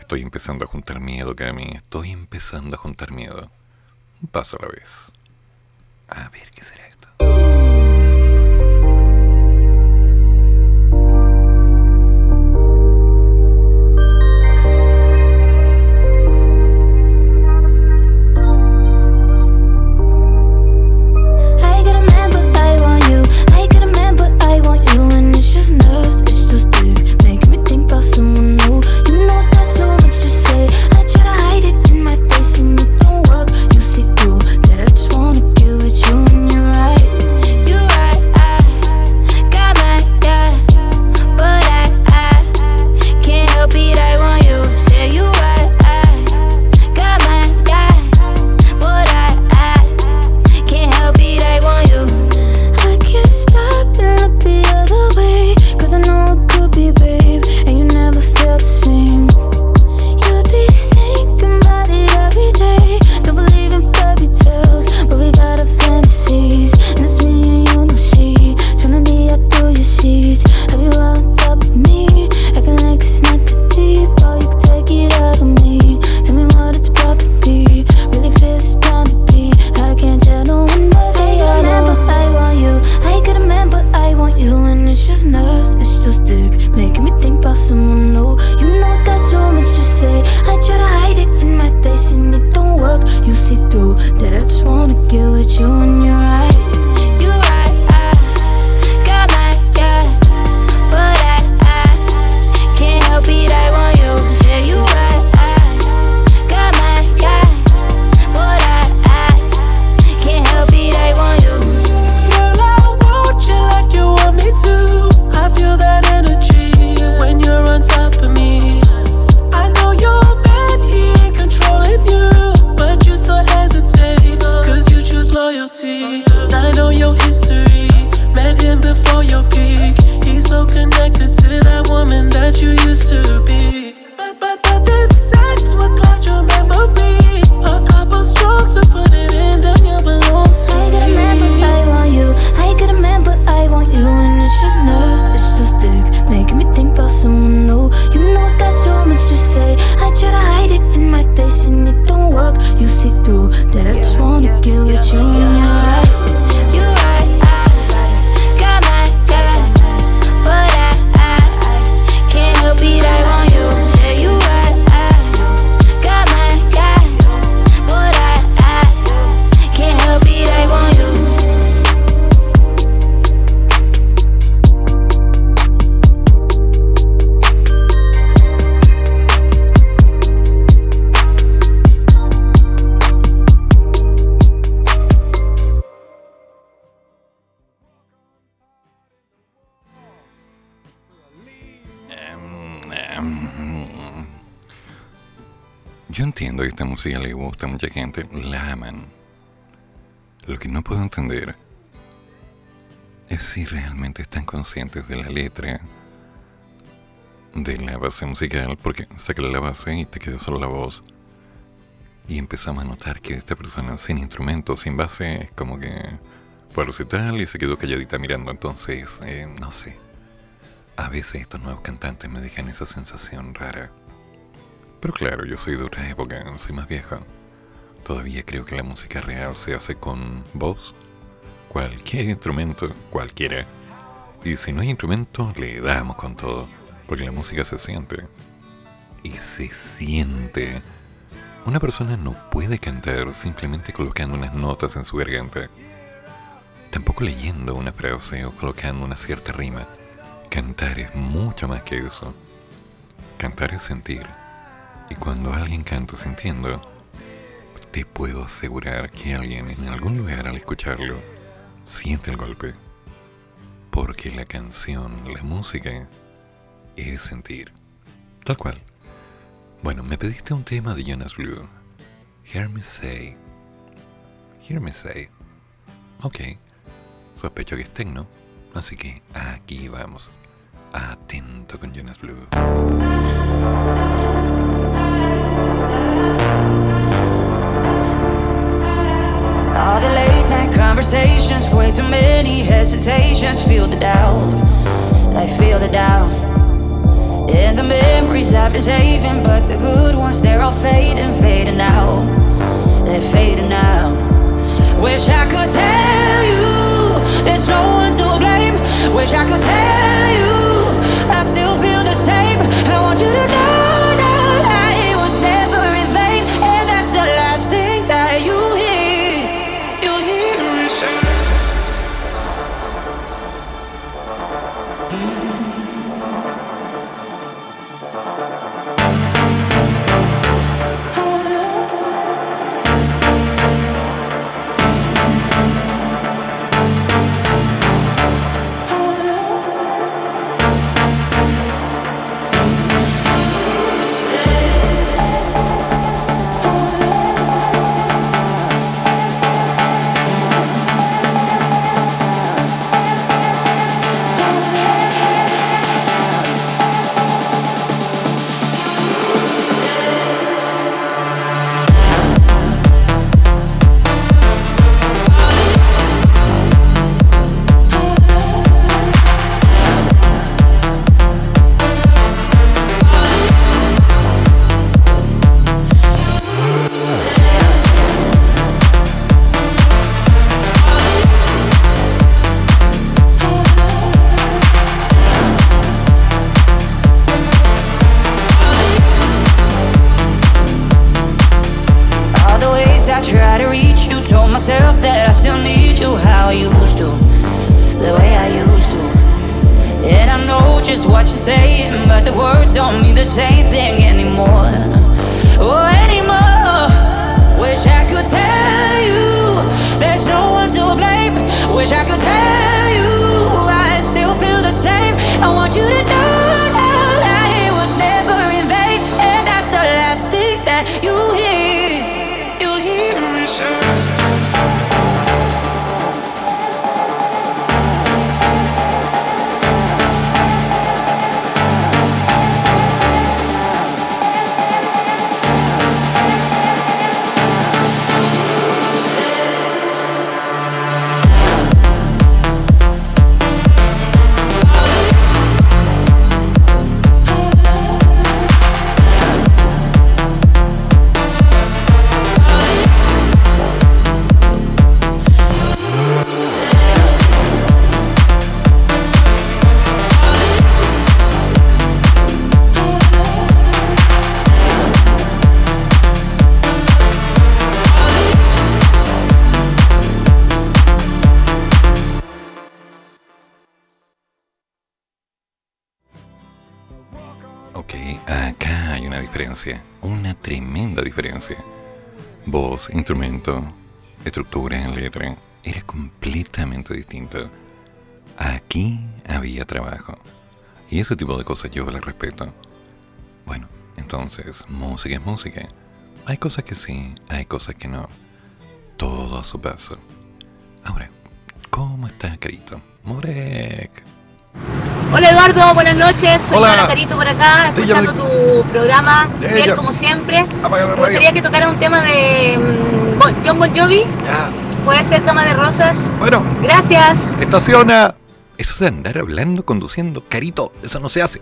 Estoy empezando a juntar miedo, Cami, estoy empezando a juntar miedo. Un paso a la vez. A ver, ¿qué será esto?
what you.
Mucha gente, la aman. Lo que no puedo entender es si realmente están conscientes de la letra, de la base musical, porque saca la base y te queda solo la voz. Y empezamos a notar que esta persona sin instrumento, sin base, es como que fue a recital y se quedó calladita mirando. Entonces, eh, no sé. A veces estos nuevos cantantes me dejan esa sensación rara. Pero claro, yo soy de otra época, soy más vieja. Todavía creo que la música real se hace con voz, cualquier instrumento, cualquiera. Y si no hay instrumento, le damos con todo, porque la música se siente. Y se siente. Una persona no puede cantar simplemente colocando unas notas en su garganta. Tampoco leyendo una frase o colocando una cierta rima. Cantar es mucho más que eso. Cantar es sentir. Y cuando alguien canta sintiendo, te puedo asegurar que alguien en algún lugar al escucharlo siente el golpe. Porque la canción, la música, es sentir. Tal cual. Bueno, me pediste un tema de Jonas Blue. Hear me say. Hear me say. Ok. Sospecho que es tecno. Así que aquí vamos. Atento con Jonas Blue.
All the late night conversations, way too many hesitations. Feel the doubt, I feel the doubt. And the memories I've been saving, but the good ones, they're all fading, fading out. They're fading out. Wish I could tell you there's no one to blame. Wish I could tell you I still feel the same. I want you to know
ese tipo de cosas yo las respeto. Bueno, entonces, música es música. Hay cosas que sí, hay cosas que no. Todo a su paso. Ahora, ¿cómo estás, Carito? Morek.
Hola Eduardo, buenas noches. Soy
Hola.
Ana Carito por acá, escuchando
ya
tu programa,
Ya,
fiel
ya.
como siempre. Me gustaría que tocara un tema de mm, Bon- John Bon Jovi. Puede ser Cama de Rosas.
Bueno.
Gracias.
Estaciona. De andar hablando, conduciendo, Carito, eso no se hace.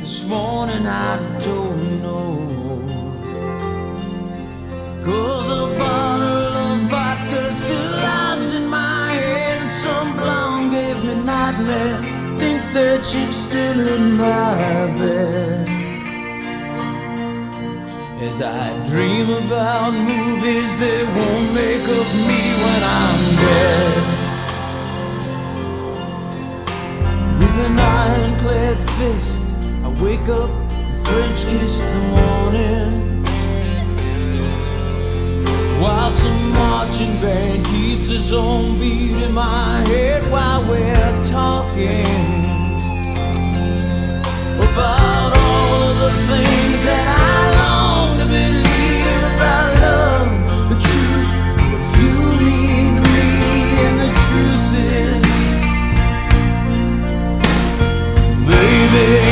This morning I don't know. Cause a bottle of vodka still lodged in my head. And some blonde gave me nightmares. Think that she's still in my bed. As I dream about movies they won't make of me when I'm dead. With an ironclad fist, wake up French kiss in the morning. While some marching band keeps its own beat in my head while we're talking about all of the things that I long to believe about love, the truth, what you mean to me, and the truth is, baby,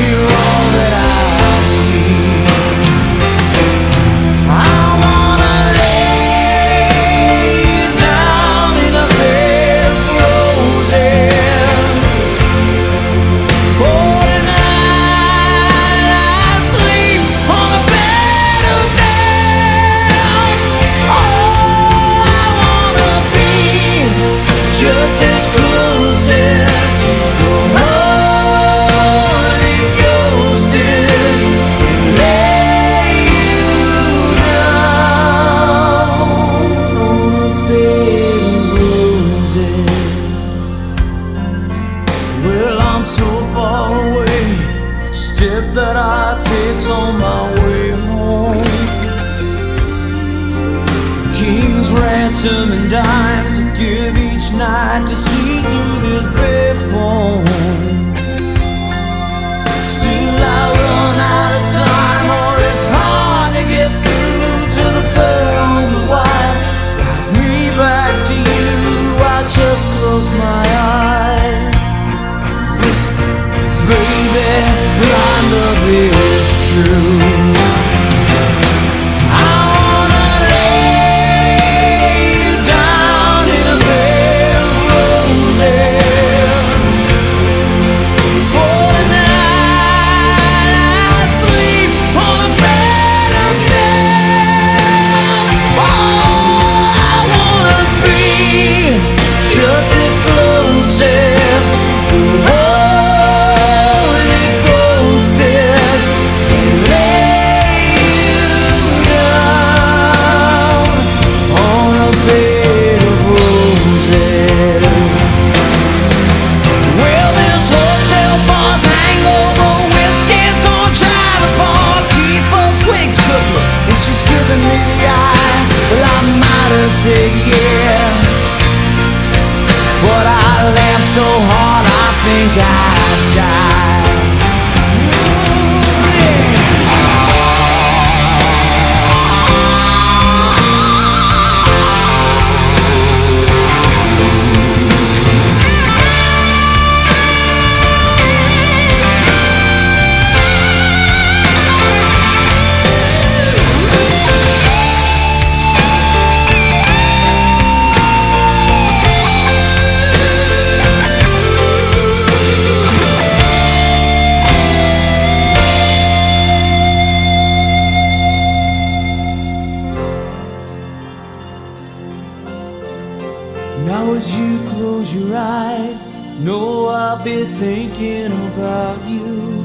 As you close your eyes, know
I'll be thinking about you.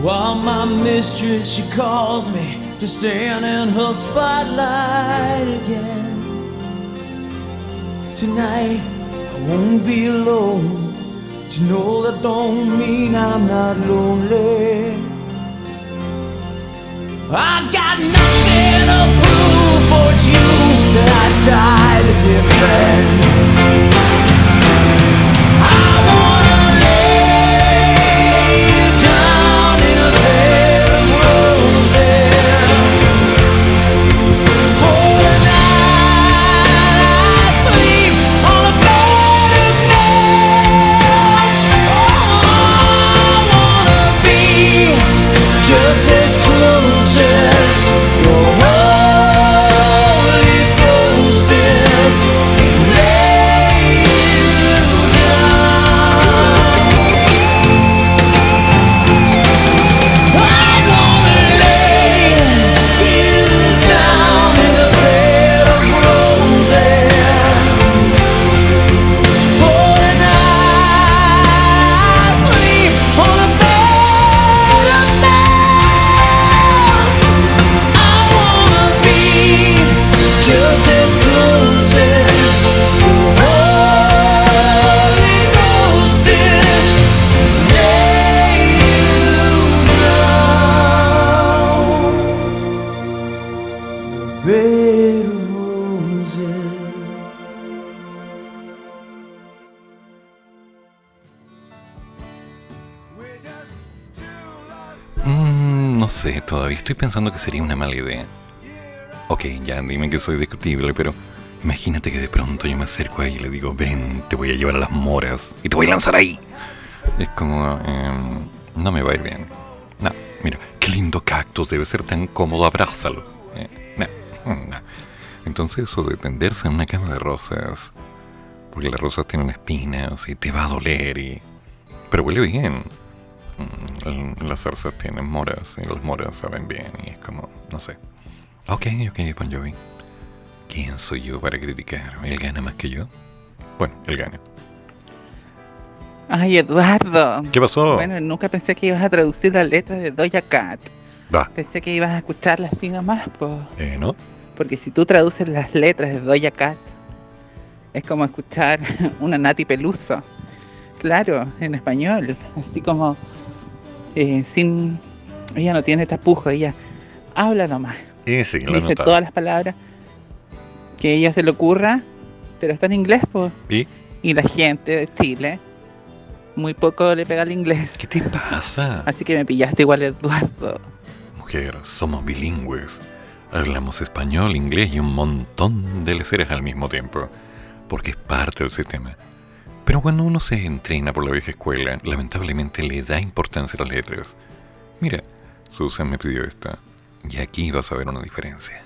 While my mistress, she calls me to stand in her spotlight again. Tonight, I won't be alone. To know that don't mean I'm not lonely. I got nothing to prove for you died a
dear friend. Estoy pensando que sería una mala idea. Ok, ya dime que soy discutible, pero imagínate que de pronto yo me acerco ahí y le digo, ven, te voy a llevar a las moras y te voy a lanzar ahí. Es como, em, no me va a ir bien. No, mira, qué lindo cactus, debe ser tan cómodo, abrázalo. Eh, no. Entonces eso de tenderse en una cama de rosas, porque las rosas tienen espinas y te va a doler y... Pero huele bien. Mm, Las zarzas tienen moras y las moras saben bien y es como, no sé. Ok, ok, Bon Jovi. ¿Quién soy yo para criticar? ¿Él gana más que yo? Bueno, él gana.
Ay, Eduardo.
¿Qué pasó?
Bueno, nunca pensé que ibas a traducir la letra de Doja Cat.
Va.
Pensé que ibas a escucharla así nomás, pues.
Eh, ¿no?
Porque si tú traduces las letras de Doja Cat, es como escuchar una Nati Peluso. Claro, en español. Así como eh, sin. Ella no tiene tapujo, ella habla nomás.
Sí, lo he
Dice todas las palabras que ella se le ocurra, pero está en inglés, pues.
¿Y?
Y la gente de Chile muy poco le pega al inglés.
¿Qué te pasa?
Así que me pillaste igual, Eduardo.
Mujer, somos bilingües. Hablamos español, inglés y un montón de leceres al mismo tiempo. Porque es parte del sistema. Pero cuando uno se entrena por la vieja escuela, lamentablemente le da importancia a las letras. Mira, Susan me pidió esta. Y aquí vas a ver una diferencia.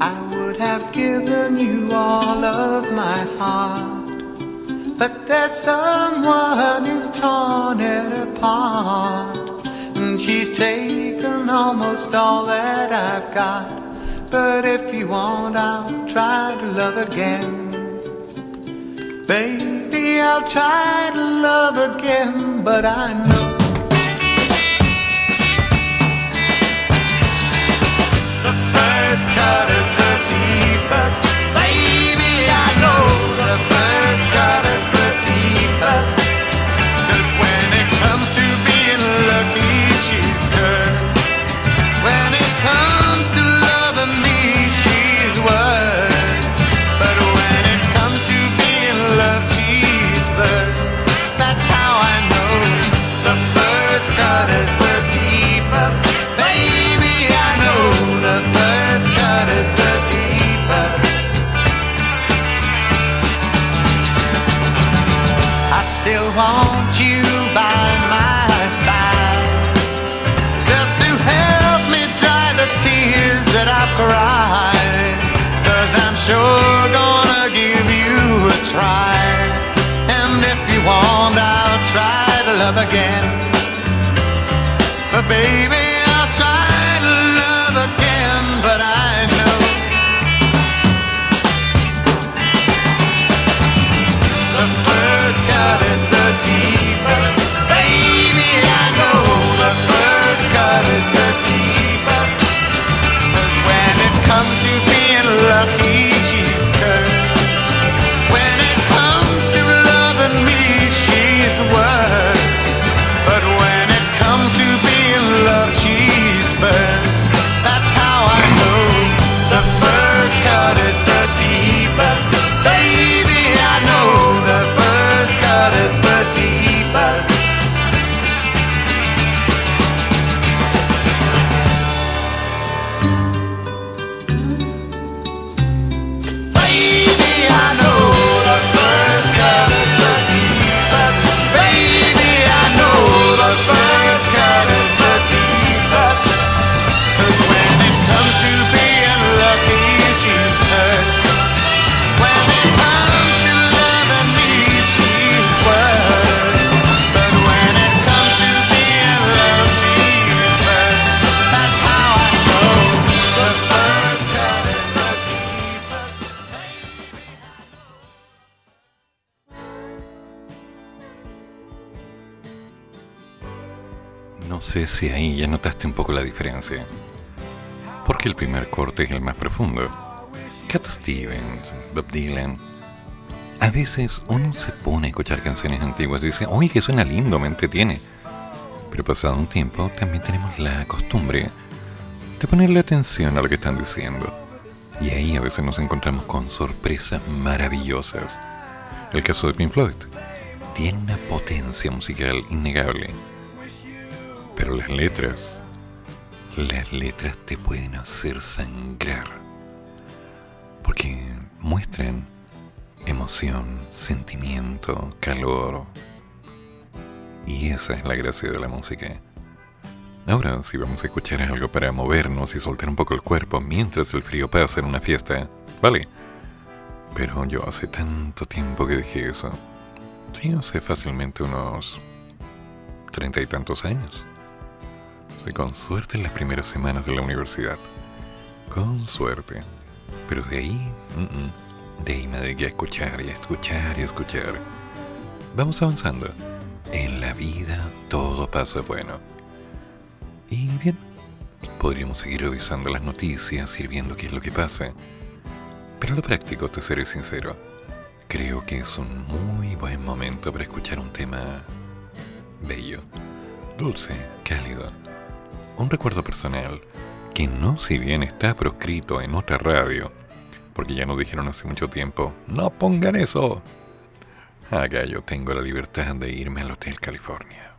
I would have given you all of my heart, but there's someone who's torn it apart, and she's taken almost all that I've got. But if you want, I'll try to love again. Baby, I'll try to love again, but I know. The first cut is the deepest. Baby, I know the first cut. 'Cause when it comes to being lucky, she's cursed. try. And if you want, I'll try to love again.
But baby. Porque el primer corte es el más profundo. Cat Stevens, Bob Dylan. A veces uno se pone a escuchar canciones antiguas y dice, oye, que suena lindo, me entretiene. Pero pasado un tiempo también tenemos la costumbre de ponerle atención a lo que están diciendo. Y ahí a veces nos encontramos con sorpresas maravillosas. El caso de Pink Floyd tiene una potencia musical innegable. Pero las letras, las letras te pueden hacer sangrar. Porque muestran emoción, sentimiento, calor. Y esa es la gracia de la música. Ahora, si vamos a escuchar algo para movernos y soltar un poco el cuerpo mientras el frío pasa en una fiesta, vale. Pero yo hace tanto tiempo que dejé eso. Sí, hace fácilmente unos treinta y tantos años. Con suerte en las primeras semanas de la universidad. Con suerte. Pero de ahí, de ahí me dediqué a escuchar y a escuchar y a escuchar. Vamos avanzando. En la vida todo pasa bueno. Y bien, podríamos seguir revisando las noticias, ir viendo qué es lo que pasa. Pero lo práctico, te seré sincero, creo que es un muy buen momento para escuchar un tema bello, dulce, cálido. Un recuerdo personal que no si bien está proscrito en otra radio, porque ya nos dijeron hace mucho tiempo, no pongan eso. Acá yo tengo la libertad de irme al Hotel California.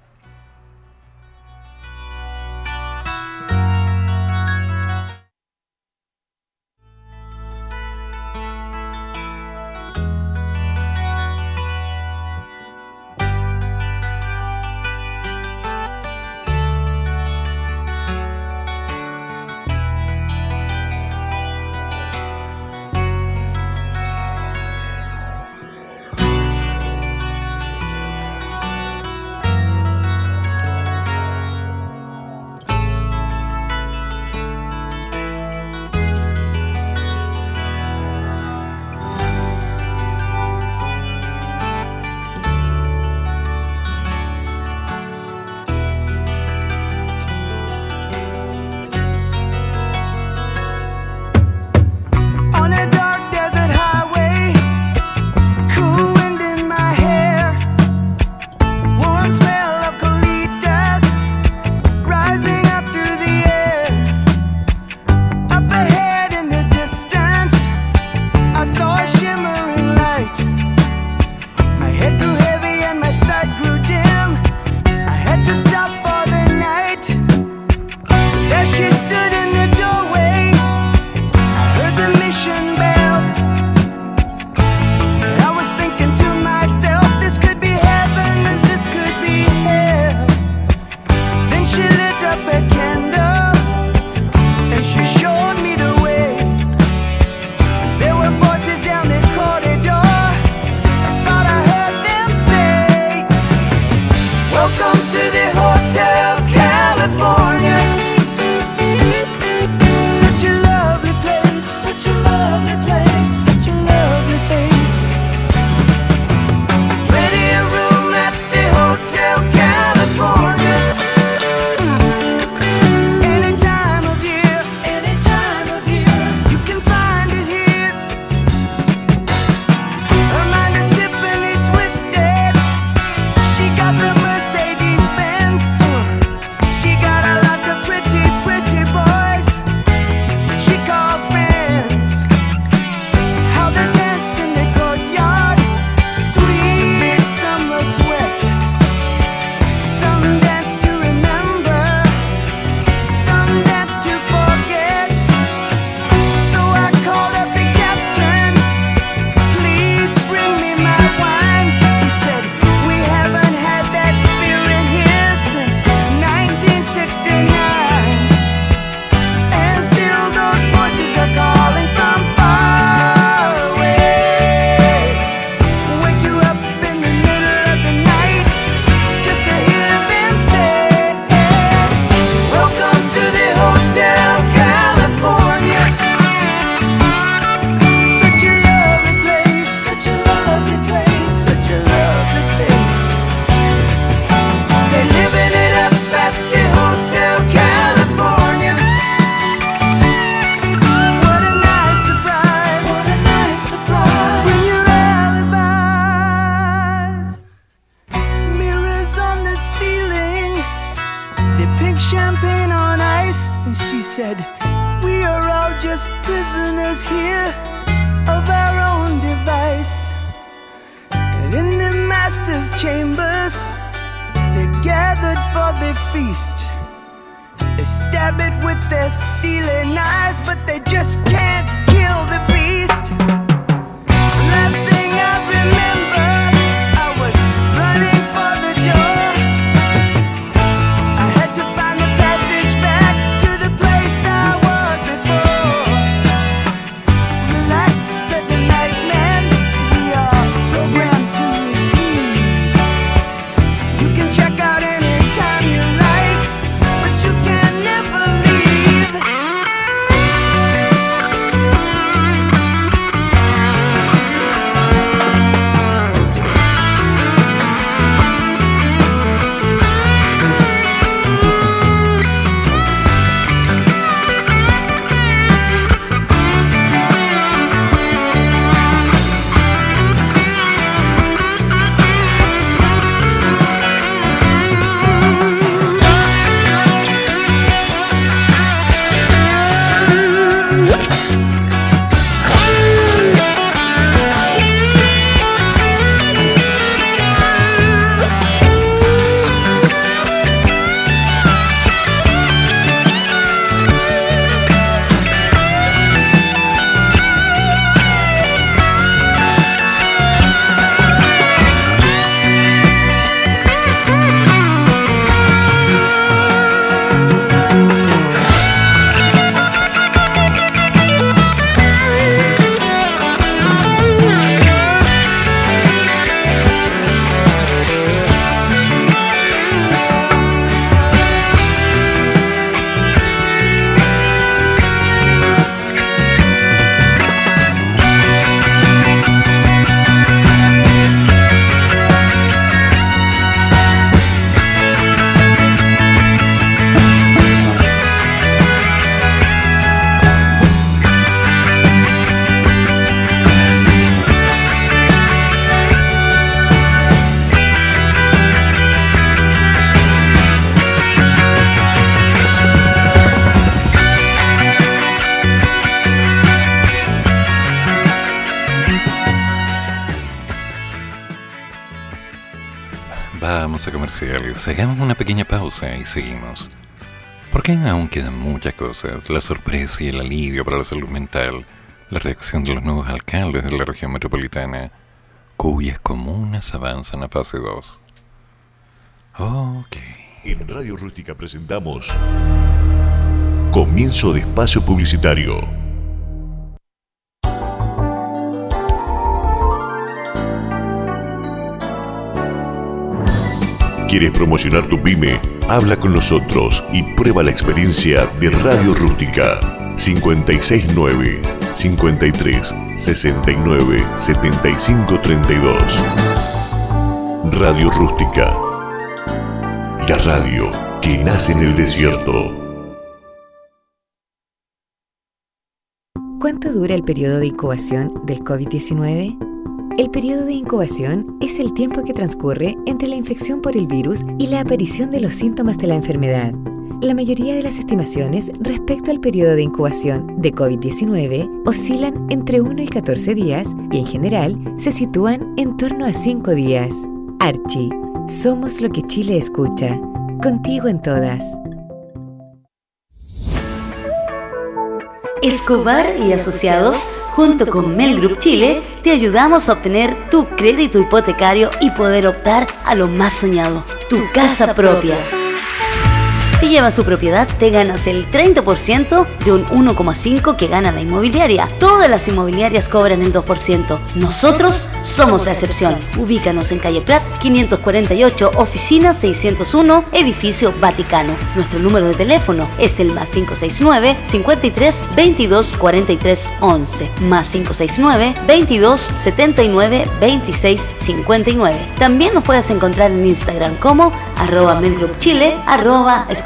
Seguimos. Porque aún quedan muchas cosas, la sorpresa y el alivio para la salud mental, la reacción de los nuevos alcaldes de la región metropolitana, cuyas comunas avanzan a fase 2. Ok.
En Radio Rústica presentamos Comienzo de espacio publicitario. ¿Quieres promocionar tu pyme? Habla con nosotros y prueba la experiencia de Radio Rústica. 569 53 69 75 32. Radio Rústica. La radio que nace en el desierto.
¿Cuánto dura el periodo de incubación del COVID-19? El periodo de incubación es el tiempo que transcurre entre la infección por el virus y la aparición de los síntomas de la enfermedad. La mayoría de las estimaciones respecto al periodo de incubación de COVID-19 oscilan entre 1 y 14 días y en general se sitúan en torno a 5 días. Archie, somos lo que Chile escucha. Contigo en todas.
Escobar y Asociados, junto con Mel Group Chile, te ayudamos a obtener tu crédito hipotecario y poder optar a lo más soñado, tu casa propia. Si llevas tu propiedad, te ganas el 30% de un 1,5% que gana la inmobiliaria. Todas las inmobiliarias cobran el 2%. Nosotros somos la excepción. Ubícanos en calle Prat 548, oficina 601, edificio Vaticano. Nuestro número de teléfono es el más 569 53 22 43 11, más 569 22 79 26 59. También nos puedes encontrar en Instagram como arroba melgroupchile, arroba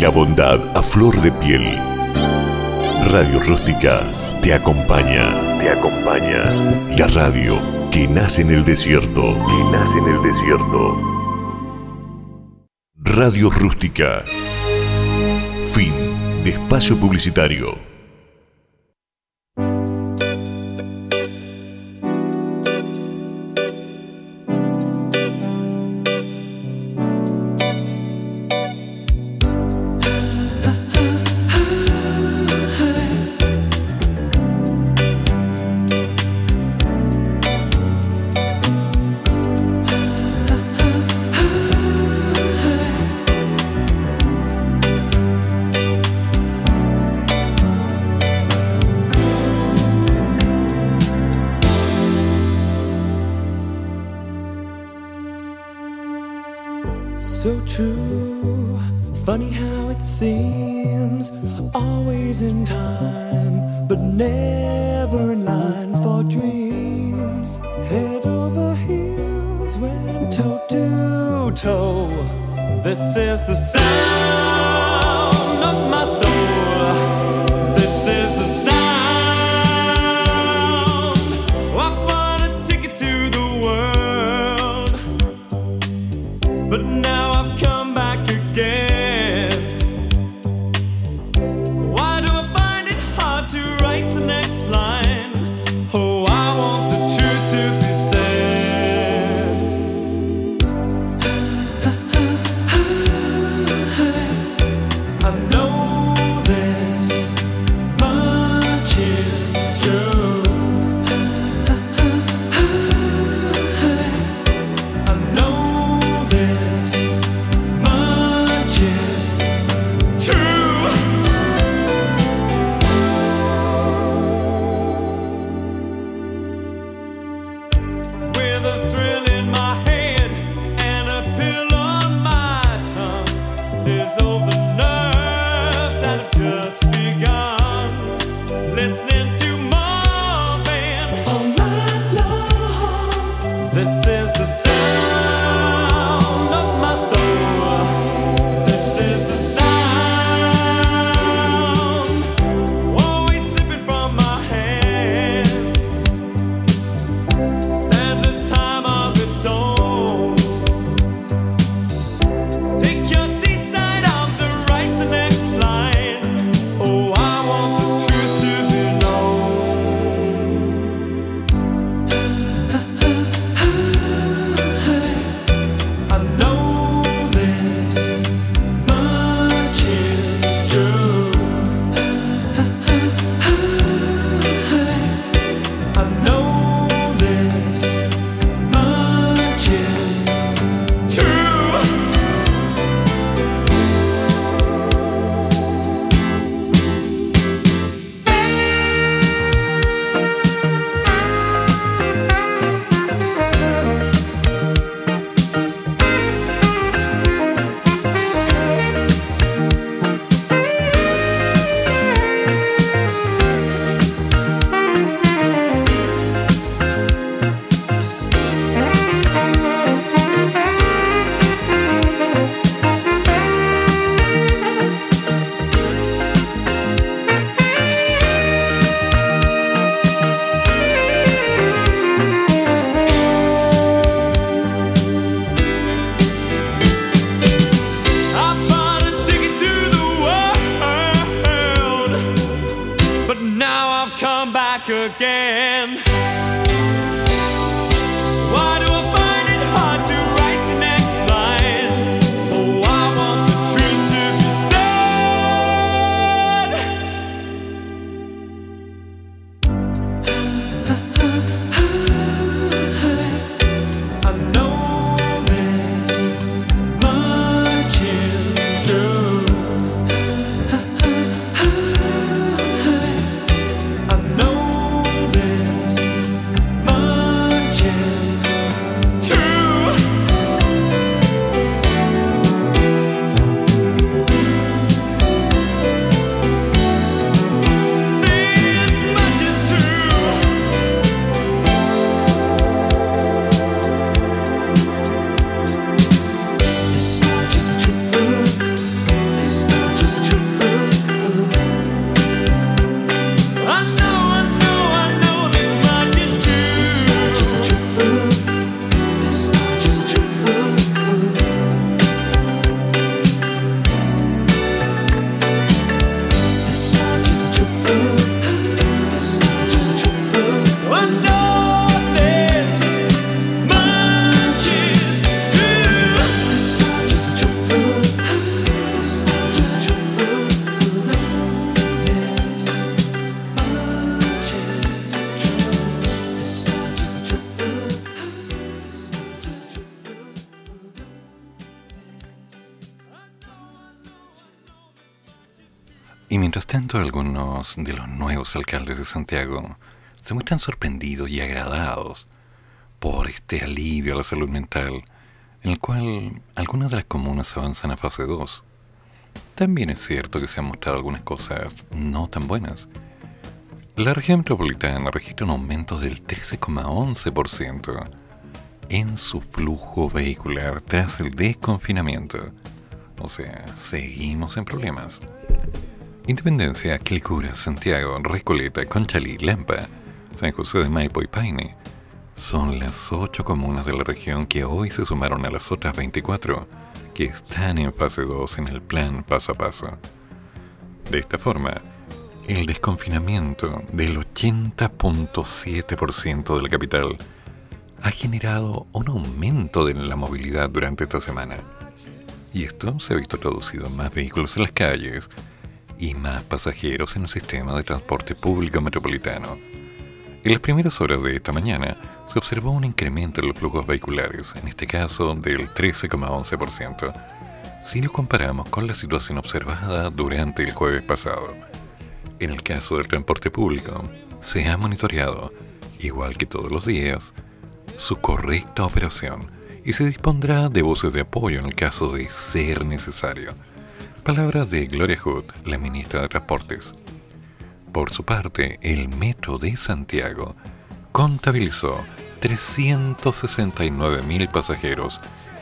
La bondad a flor de piel. Radio Rústica te acompaña. Te acompaña. La radio que nace en el desierto. Que nace en el desierto. Radio Rústica. Fin de espacio publicitario.
Mientras tanto, algunos de los nuevos alcaldes de Santiago se muestran sorprendidos y agradados por este alivio a la salud mental, en el cual algunas de las comunas avanzan a fase 2. También es cierto que se han mostrado algunas cosas no tan buenas. La región metropolitana registra un aumento del 13,11% en su flujo vehicular tras el desconfinamiento. O sea, seguimos en problemas. Independencia, Quilicura, Santiago, Recoleta, Conchalí, Lampa, San José de Maipo y Paine son las ocho comunas de la región que hoy se sumaron a las otras 24 que están en fase 2 en el plan paso a paso. De esta forma, el desconfinamiento del 80.7% de la capital ha generado un aumento de la movilidad durante esta semana. Y esto se ha visto traducido en más vehículos en las calles y más pasajeros en el sistema de transporte público metropolitano. En las primeras horas de esta mañana se observó un incremento en los flujos vehiculares, en este caso del 13,11%, si lo comparamos con la situación observada durante el jueves pasado. En el caso del transporte público, se ha monitoreado, igual que todos los días, su correcta operación y se dispondrá de voces de apoyo en el caso de ser necesario. Palabras de Gloria Hood, la ministra de Transportes. Por su parte, el Metro de Santiago contabilizó 369.000 pasajeros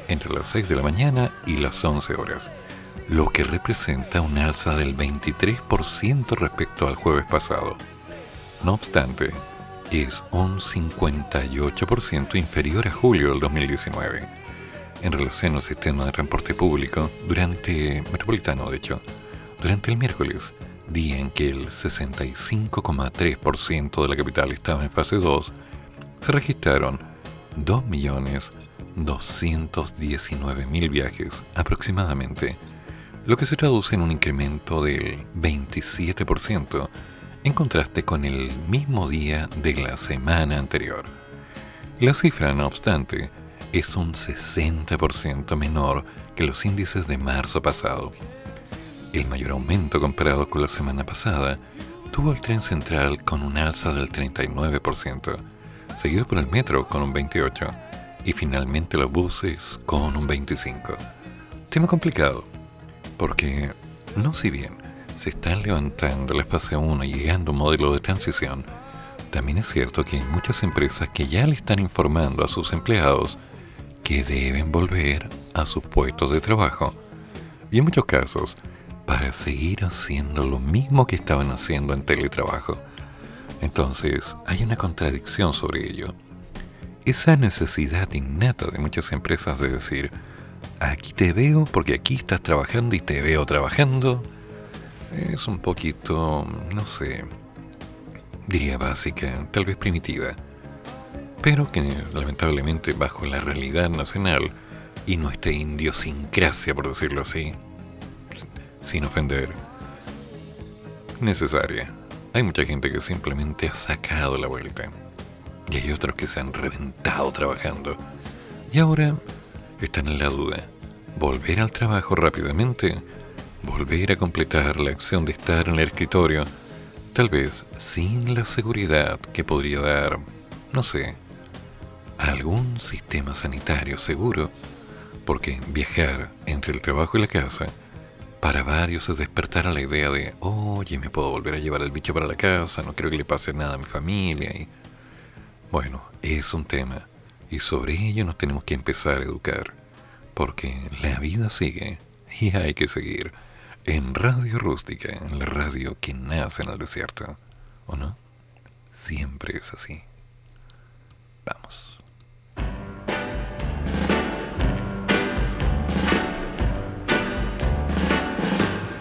entre las 6 de la mañana y las 11 horas, lo que representa un alza del 23% respecto al jueves pasado. No obstante, es un 58% inferior a julio del 2019 en relación al sistema de transporte público durante metropolitano, de hecho, durante el miércoles, día en que el 65,3% de la capital estaba en fase 2, se registraron 2.219.000 viajes aproximadamente, lo que se traduce en un incremento del 27% en contraste con el mismo día de la semana anterior. La cifra, no obstante, es un 60% menor que los índices de marzo pasado. El mayor aumento comparado con la semana pasada tuvo el tren central con un alza del 39%, seguido por el metro con un 28% y finalmente los buses con un 25%. Tema complicado, porque no si bien se están levantando la fase 1 y llegando a un modelo de transición, también es cierto que hay muchas empresas que ya le están informando a sus empleados que deben volver a sus puestos de trabajo. Y en muchos casos, para seguir haciendo lo mismo que estaban haciendo en teletrabajo. Entonces, hay una contradicción sobre ello. Esa necesidad innata de muchas empresas de decir, aquí te veo porque aquí estás trabajando y te veo trabajando, es un poquito, no sé, diría básica, tal vez primitiva, pero que lamentablemente bajo la realidad nacional y nuestra idiosincrasia, por decirlo así, sin ofender, necesaria. Hay mucha gente que simplemente ha sacado la vuelta. Y hay otros que se han reventado trabajando. Y ahora están en la duda. ¿Volver al trabajo rápidamente? ¿Volver a completar la acción de estar en el escritorio? Tal vez sin la seguridad que podría dar, no sé, algún sistema sanitario seguro. Porque viajar entre el trabajo y la casa para varios es despertar la idea de, oye, me puedo volver a llevar el bicho para la casa, no creo que le pase nada a mi familia. Y bueno, es un tema. Y sobre ello nos tenemos que empezar a educar. Porque la vida sigue y hay que seguir. En Radio Rústica, en la radio que nace en el desierto. ¿O no? Siempre es así. Vamos.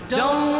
Don't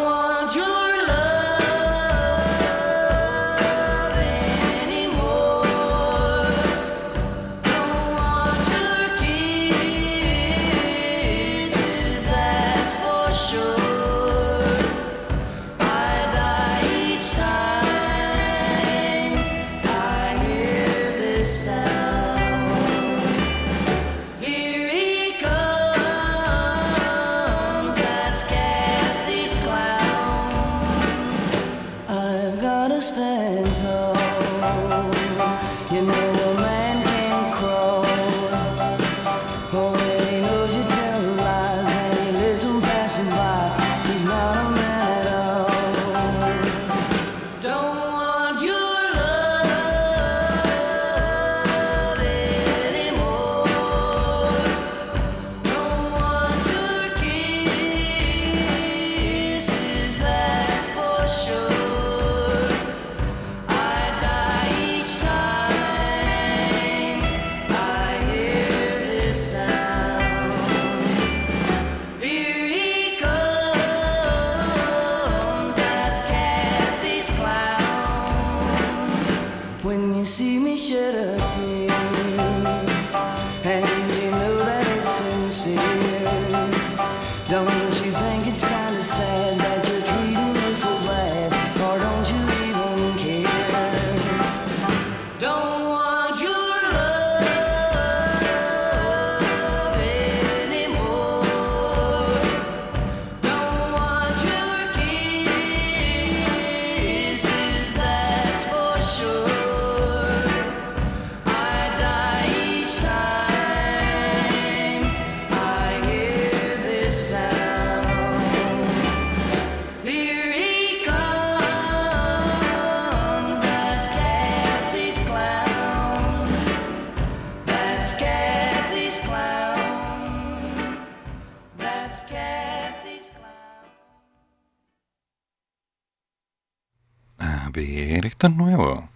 nuevo.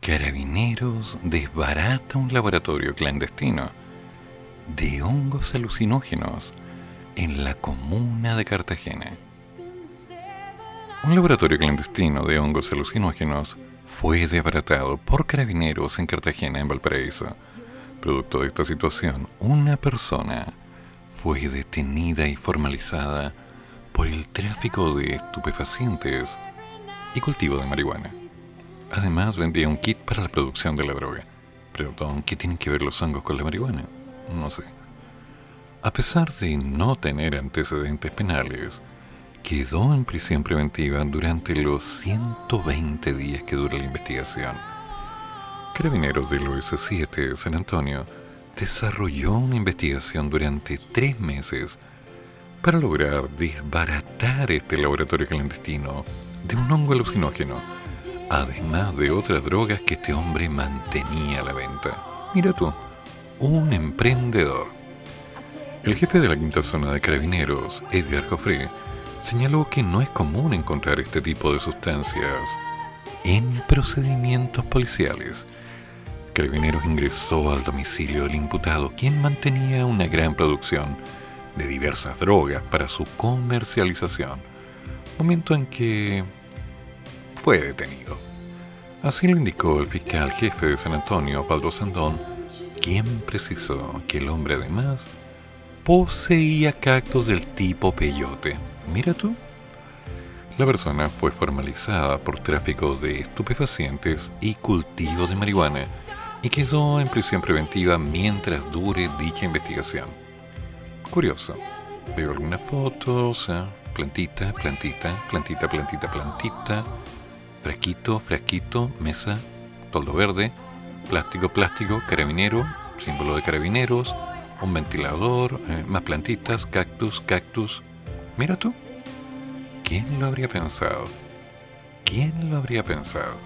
Carabineros desbarata un laboratorio clandestino de hongos alucinógenos en la comuna de Cartagena. Un laboratorio clandestino de hongos alucinógenos fue desbaratado por carabineros en Cartagena, en Valparaíso. Producto de esta situación, una persona fue detenida y formalizada por el tráfico de estupefacientes y cultivo de marihuana. Además vendía un kit para la producción de la droga. Perdón, ¿qué tienen que ver los hongos con la marihuana? No sé. A pesar de no tener antecedentes penales, quedó en prisión preventiva durante los 120 días que dura la investigación. Carabineros del OS7 San Antonio desarrolló una investigación durante tres meses para lograr desbaratar este laboratorio clandestino de un hongo alucinógeno, además de otras drogas que este hombre mantenía a la venta. Mira tú, un emprendedor. El jefe de la quinta zona de carabineros, Edgar Joffre, señaló que no es común encontrar este tipo de sustancias en procedimientos policiales. Carabineros ingresó al domicilio del imputado, quien mantenía una gran producción de diversas drogas para su comercialización, momento en que fue detenido. Así lo indicó el fiscal jefe de San Antonio, Pablo Sandón, quien precisó que el hombre además poseía cactus del tipo peyote. Mira tú. La persona fue formalizada por tráfico de estupefacientes y cultivo de marihuana y quedó en prisión preventiva mientras dure dicha investigación. Curioso. Veo algunas fotos, ¿eh? plantita, plantita, plantita, plantita, plantita, frasquito, frasquito, mesa, toldo verde, plástico, plástico, carabinero, símbolo de carabineros, un ventilador, eh, más plantitas, cactus, cactus. Mira tú. ¿Quién lo habría pensado? ¿Quién lo habría pensado?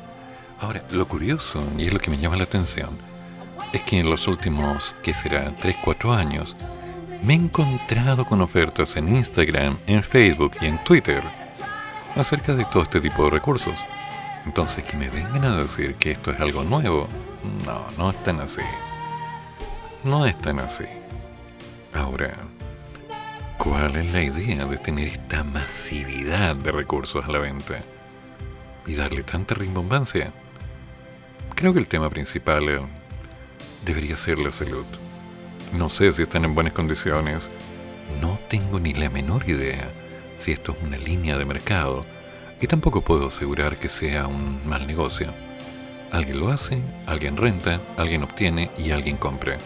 Ahora, lo curioso, y es lo que me llama la atención, es que en los últimos, ¿qué será?, 3, 4 años, me he encontrado con ofertas en Instagram, en Facebook y en Twitter acerca de todo este tipo de recursos. Entonces, que me vengan a decir que esto es algo nuevo, no, no es tan así. No es tan así. Ahora, ¿cuál es la idea de tener esta masividad de recursos a la venta? Y darle tanta rimbombancia. Creo que el tema principal eh, debería ser la salud. No sé si están en buenas condiciones. No tengo ni la menor idea si esto es una línea de mercado. Y tampoco puedo asegurar que sea un mal negocio. Alguien lo hace, alguien renta, alguien obtiene y alguien compra.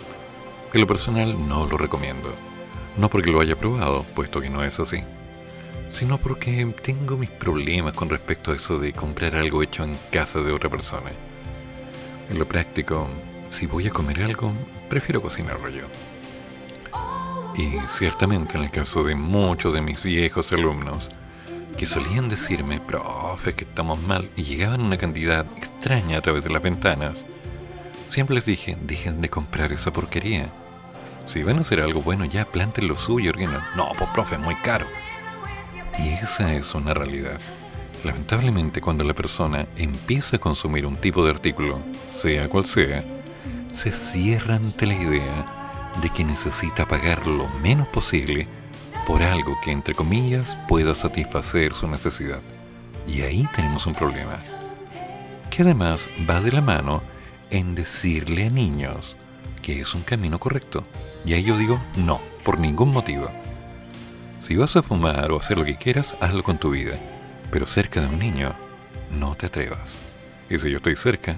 En lo personal no lo recomiendo. No porque lo haya probado, puesto que no es así, sino porque tengo mis problemas con respecto a eso de comprar algo hecho en casa de otra persona. En lo práctico, si voy a comer algo, prefiero cocinarlo yo. Y ciertamente en el caso de muchos de mis viejos alumnos, que solían decirme, profe, que estamos mal, y llegaban una cantidad extraña a través de las ventanas, siempre les dije, dejen de comprar esa porquería. Si van a hacer algo bueno, ya planten lo suyo, Orguino. No, pues profe, es muy caro. Y esa es una realidad. Lamentablemente, cuando la persona empieza a consumir un tipo de artículo, sea cual sea, se cierra ante la idea de que necesita pagar lo menos posible por algo que, entre comillas, pueda satisfacer su necesidad. Y ahí tenemos un problema.
que además va de la mano en decirle a niños que es un camino correcto. Y ahí yo digo, no, por ningún motivo. Si vas a fumar o hacer lo que quieras, hazlo con tu vida. Pero cerca de un niño, no te atrevas. Y si yo estoy cerca,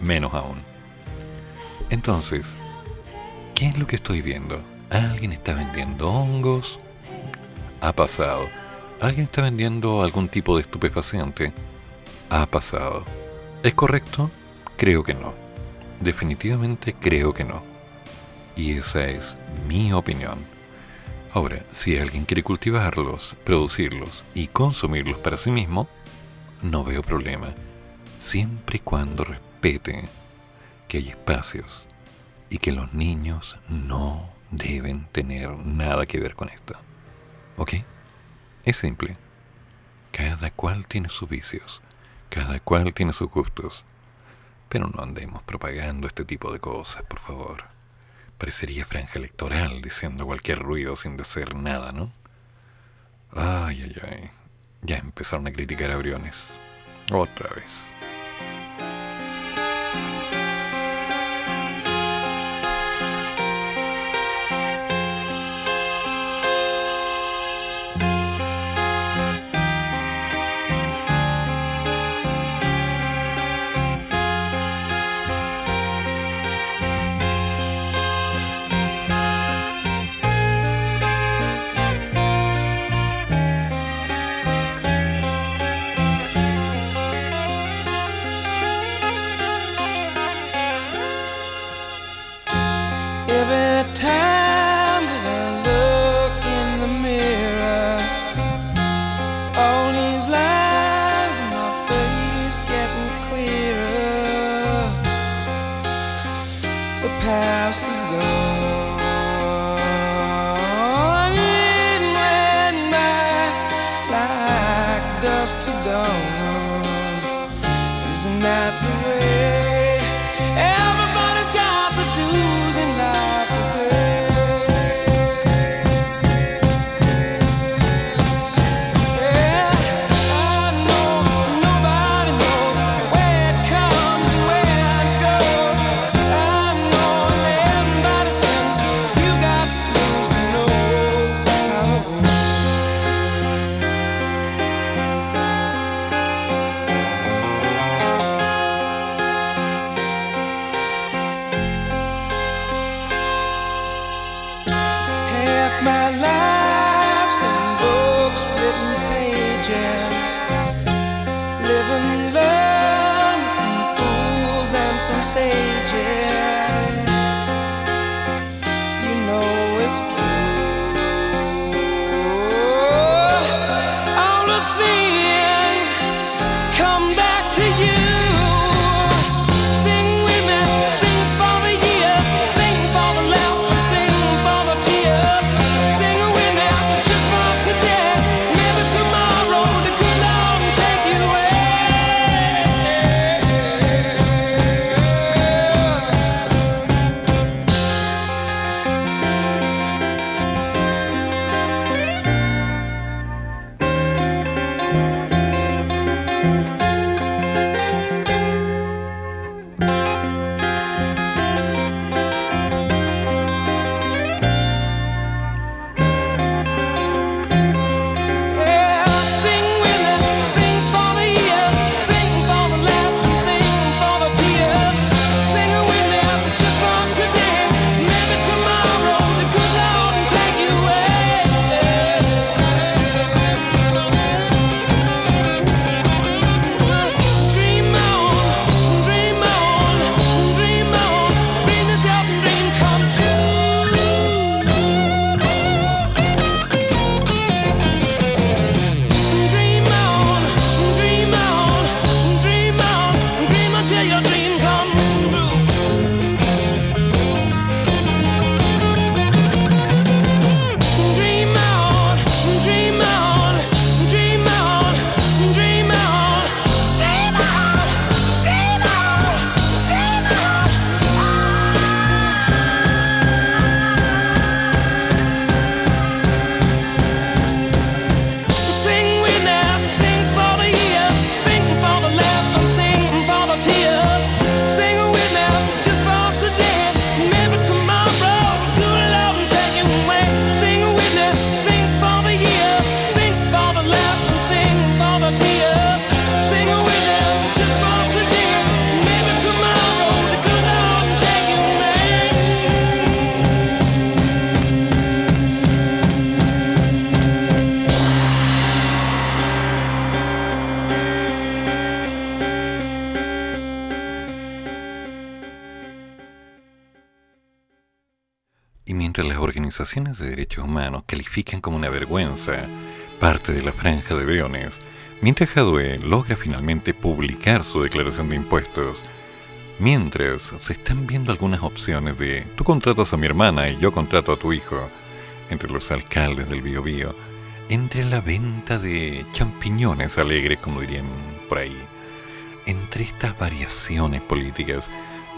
menos aún. Entonces, ¿qué es lo que estoy viendo? ¿Alguien está vendiendo hongos? Ha pasado. ¿Alguien está vendiendo algún tipo de estupefaciente? Ha pasado. ¿Es correcto? Creo que no. Definitivamente creo que no. Y esa es mi opinión. Ahora, si alguien quiere cultivarlos, producirlos y consumirlos para sí mismo, no veo problema. Siempre y cuando respete que hay espacios y que los niños no deben tener nada que ver con esto. ¿Ok? Es simple. Cada cual tiene sus vicios, cada cual tiene sus gustos. Pero no andemos propagando este tipo de cosas, por favor. Parecería franja electoral diciendo cualquier ruido sin decir nada, ¿no? Ay, ay, ay. Ya empezaron a criticar a Briones. Otra vez.
Parte de la franja de Briones, mientras Jadwe logra finalmente publicar su declaración de impuestos, mientras se están viendo algunas opciones de tú contratas a mi hermana y yo contrato a tu hijo, entre los alcaldes del Biobío, entre la venta de champiñones alegres, como dirían por ahí, entre estas variaciones políticas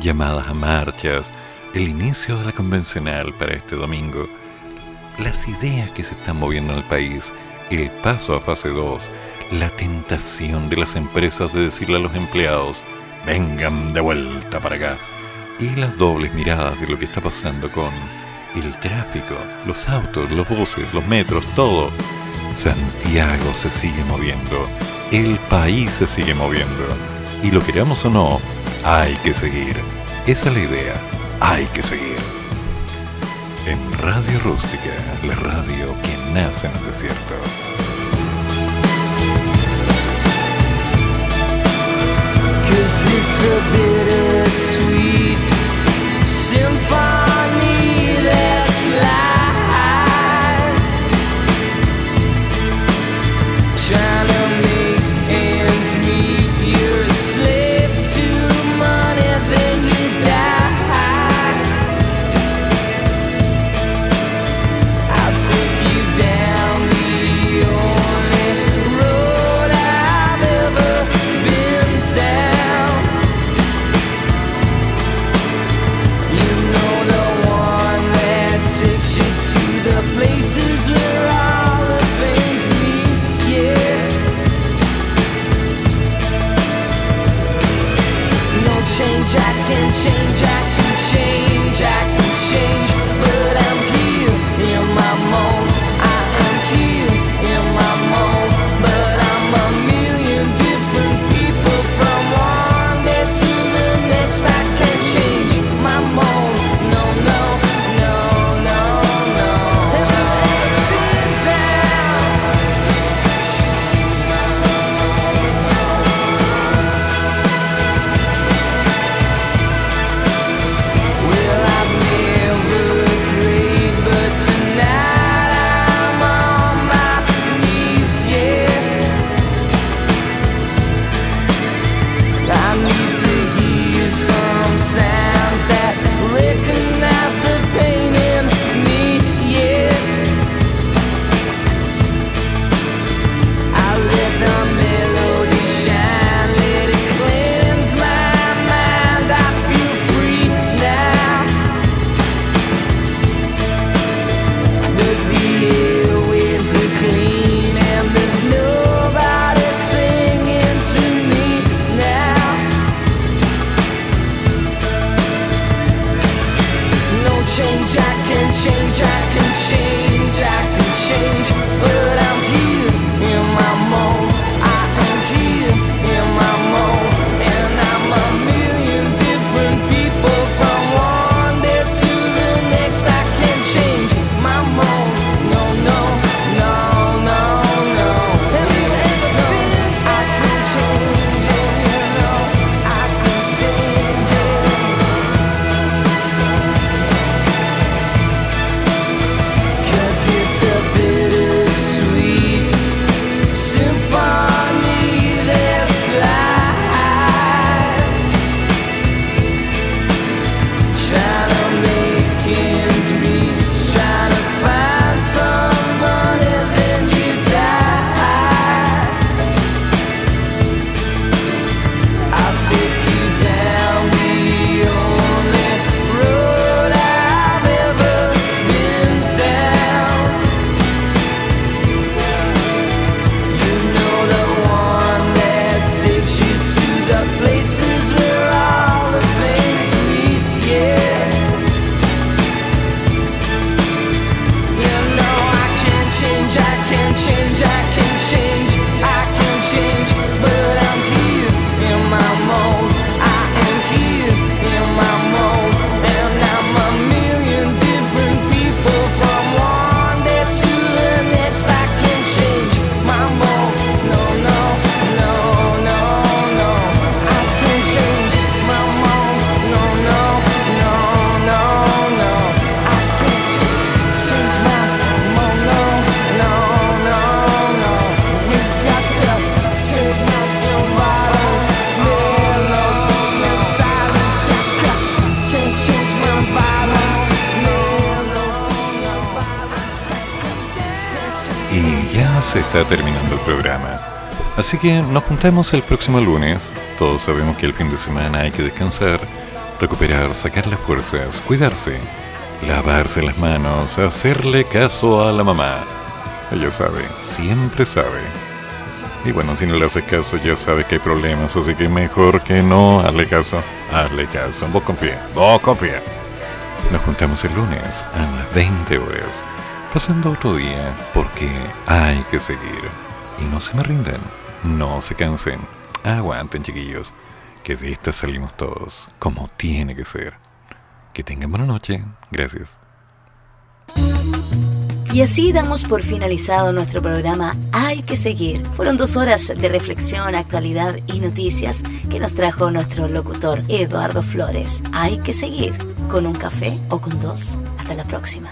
llamadas a marchas, el inicio de la convencional para este domingo, las ideas que se están moviendo en el país, el paso a fase 2, la tentación de las empresas de decirle a los empleados, vengan de vuelta para acá, y las dobles miradas de lo que está pasando con el tráfico, los autos, los buses, los metros, todo. Santiago se sigue moviendo, el país se sigue moviendo, y lo queramos o no, hay que seguir. Esa es la idea, hay que seguir. En Radio Rústica, la radio que nace en el desierto. Así que nos juntamos el próximo lunes. Todos sabemos que el fin de semana hay que descansar, recuperar, sacar las fuerzas, cuidarse, lavarse las manos, hacerle caso a la mamá. Ella sabe, siempre sabe. Y bueno, si no le haces caso, ya sabe que hay problemas, así que mejor que no hazle caso. Hazle caso. Vos confía, vos confía. Nos juntamos el lunes a las 20 horas, pasando otro día, porque hay que seguir. Y no se me rindan, no se cansen, aguanten chiquillos, que de esta salimos todos, como tiene que ser. Que tengan buena noche, gracias.
Y así damos por finalizado nuestro programa Hay que seguir. Fueron dos horas de reflexión, actualidad y noticias que nos trajo nuestro locutor Eduardo Flores. Hay que seguir con un café o con dos. Hasta la próxima.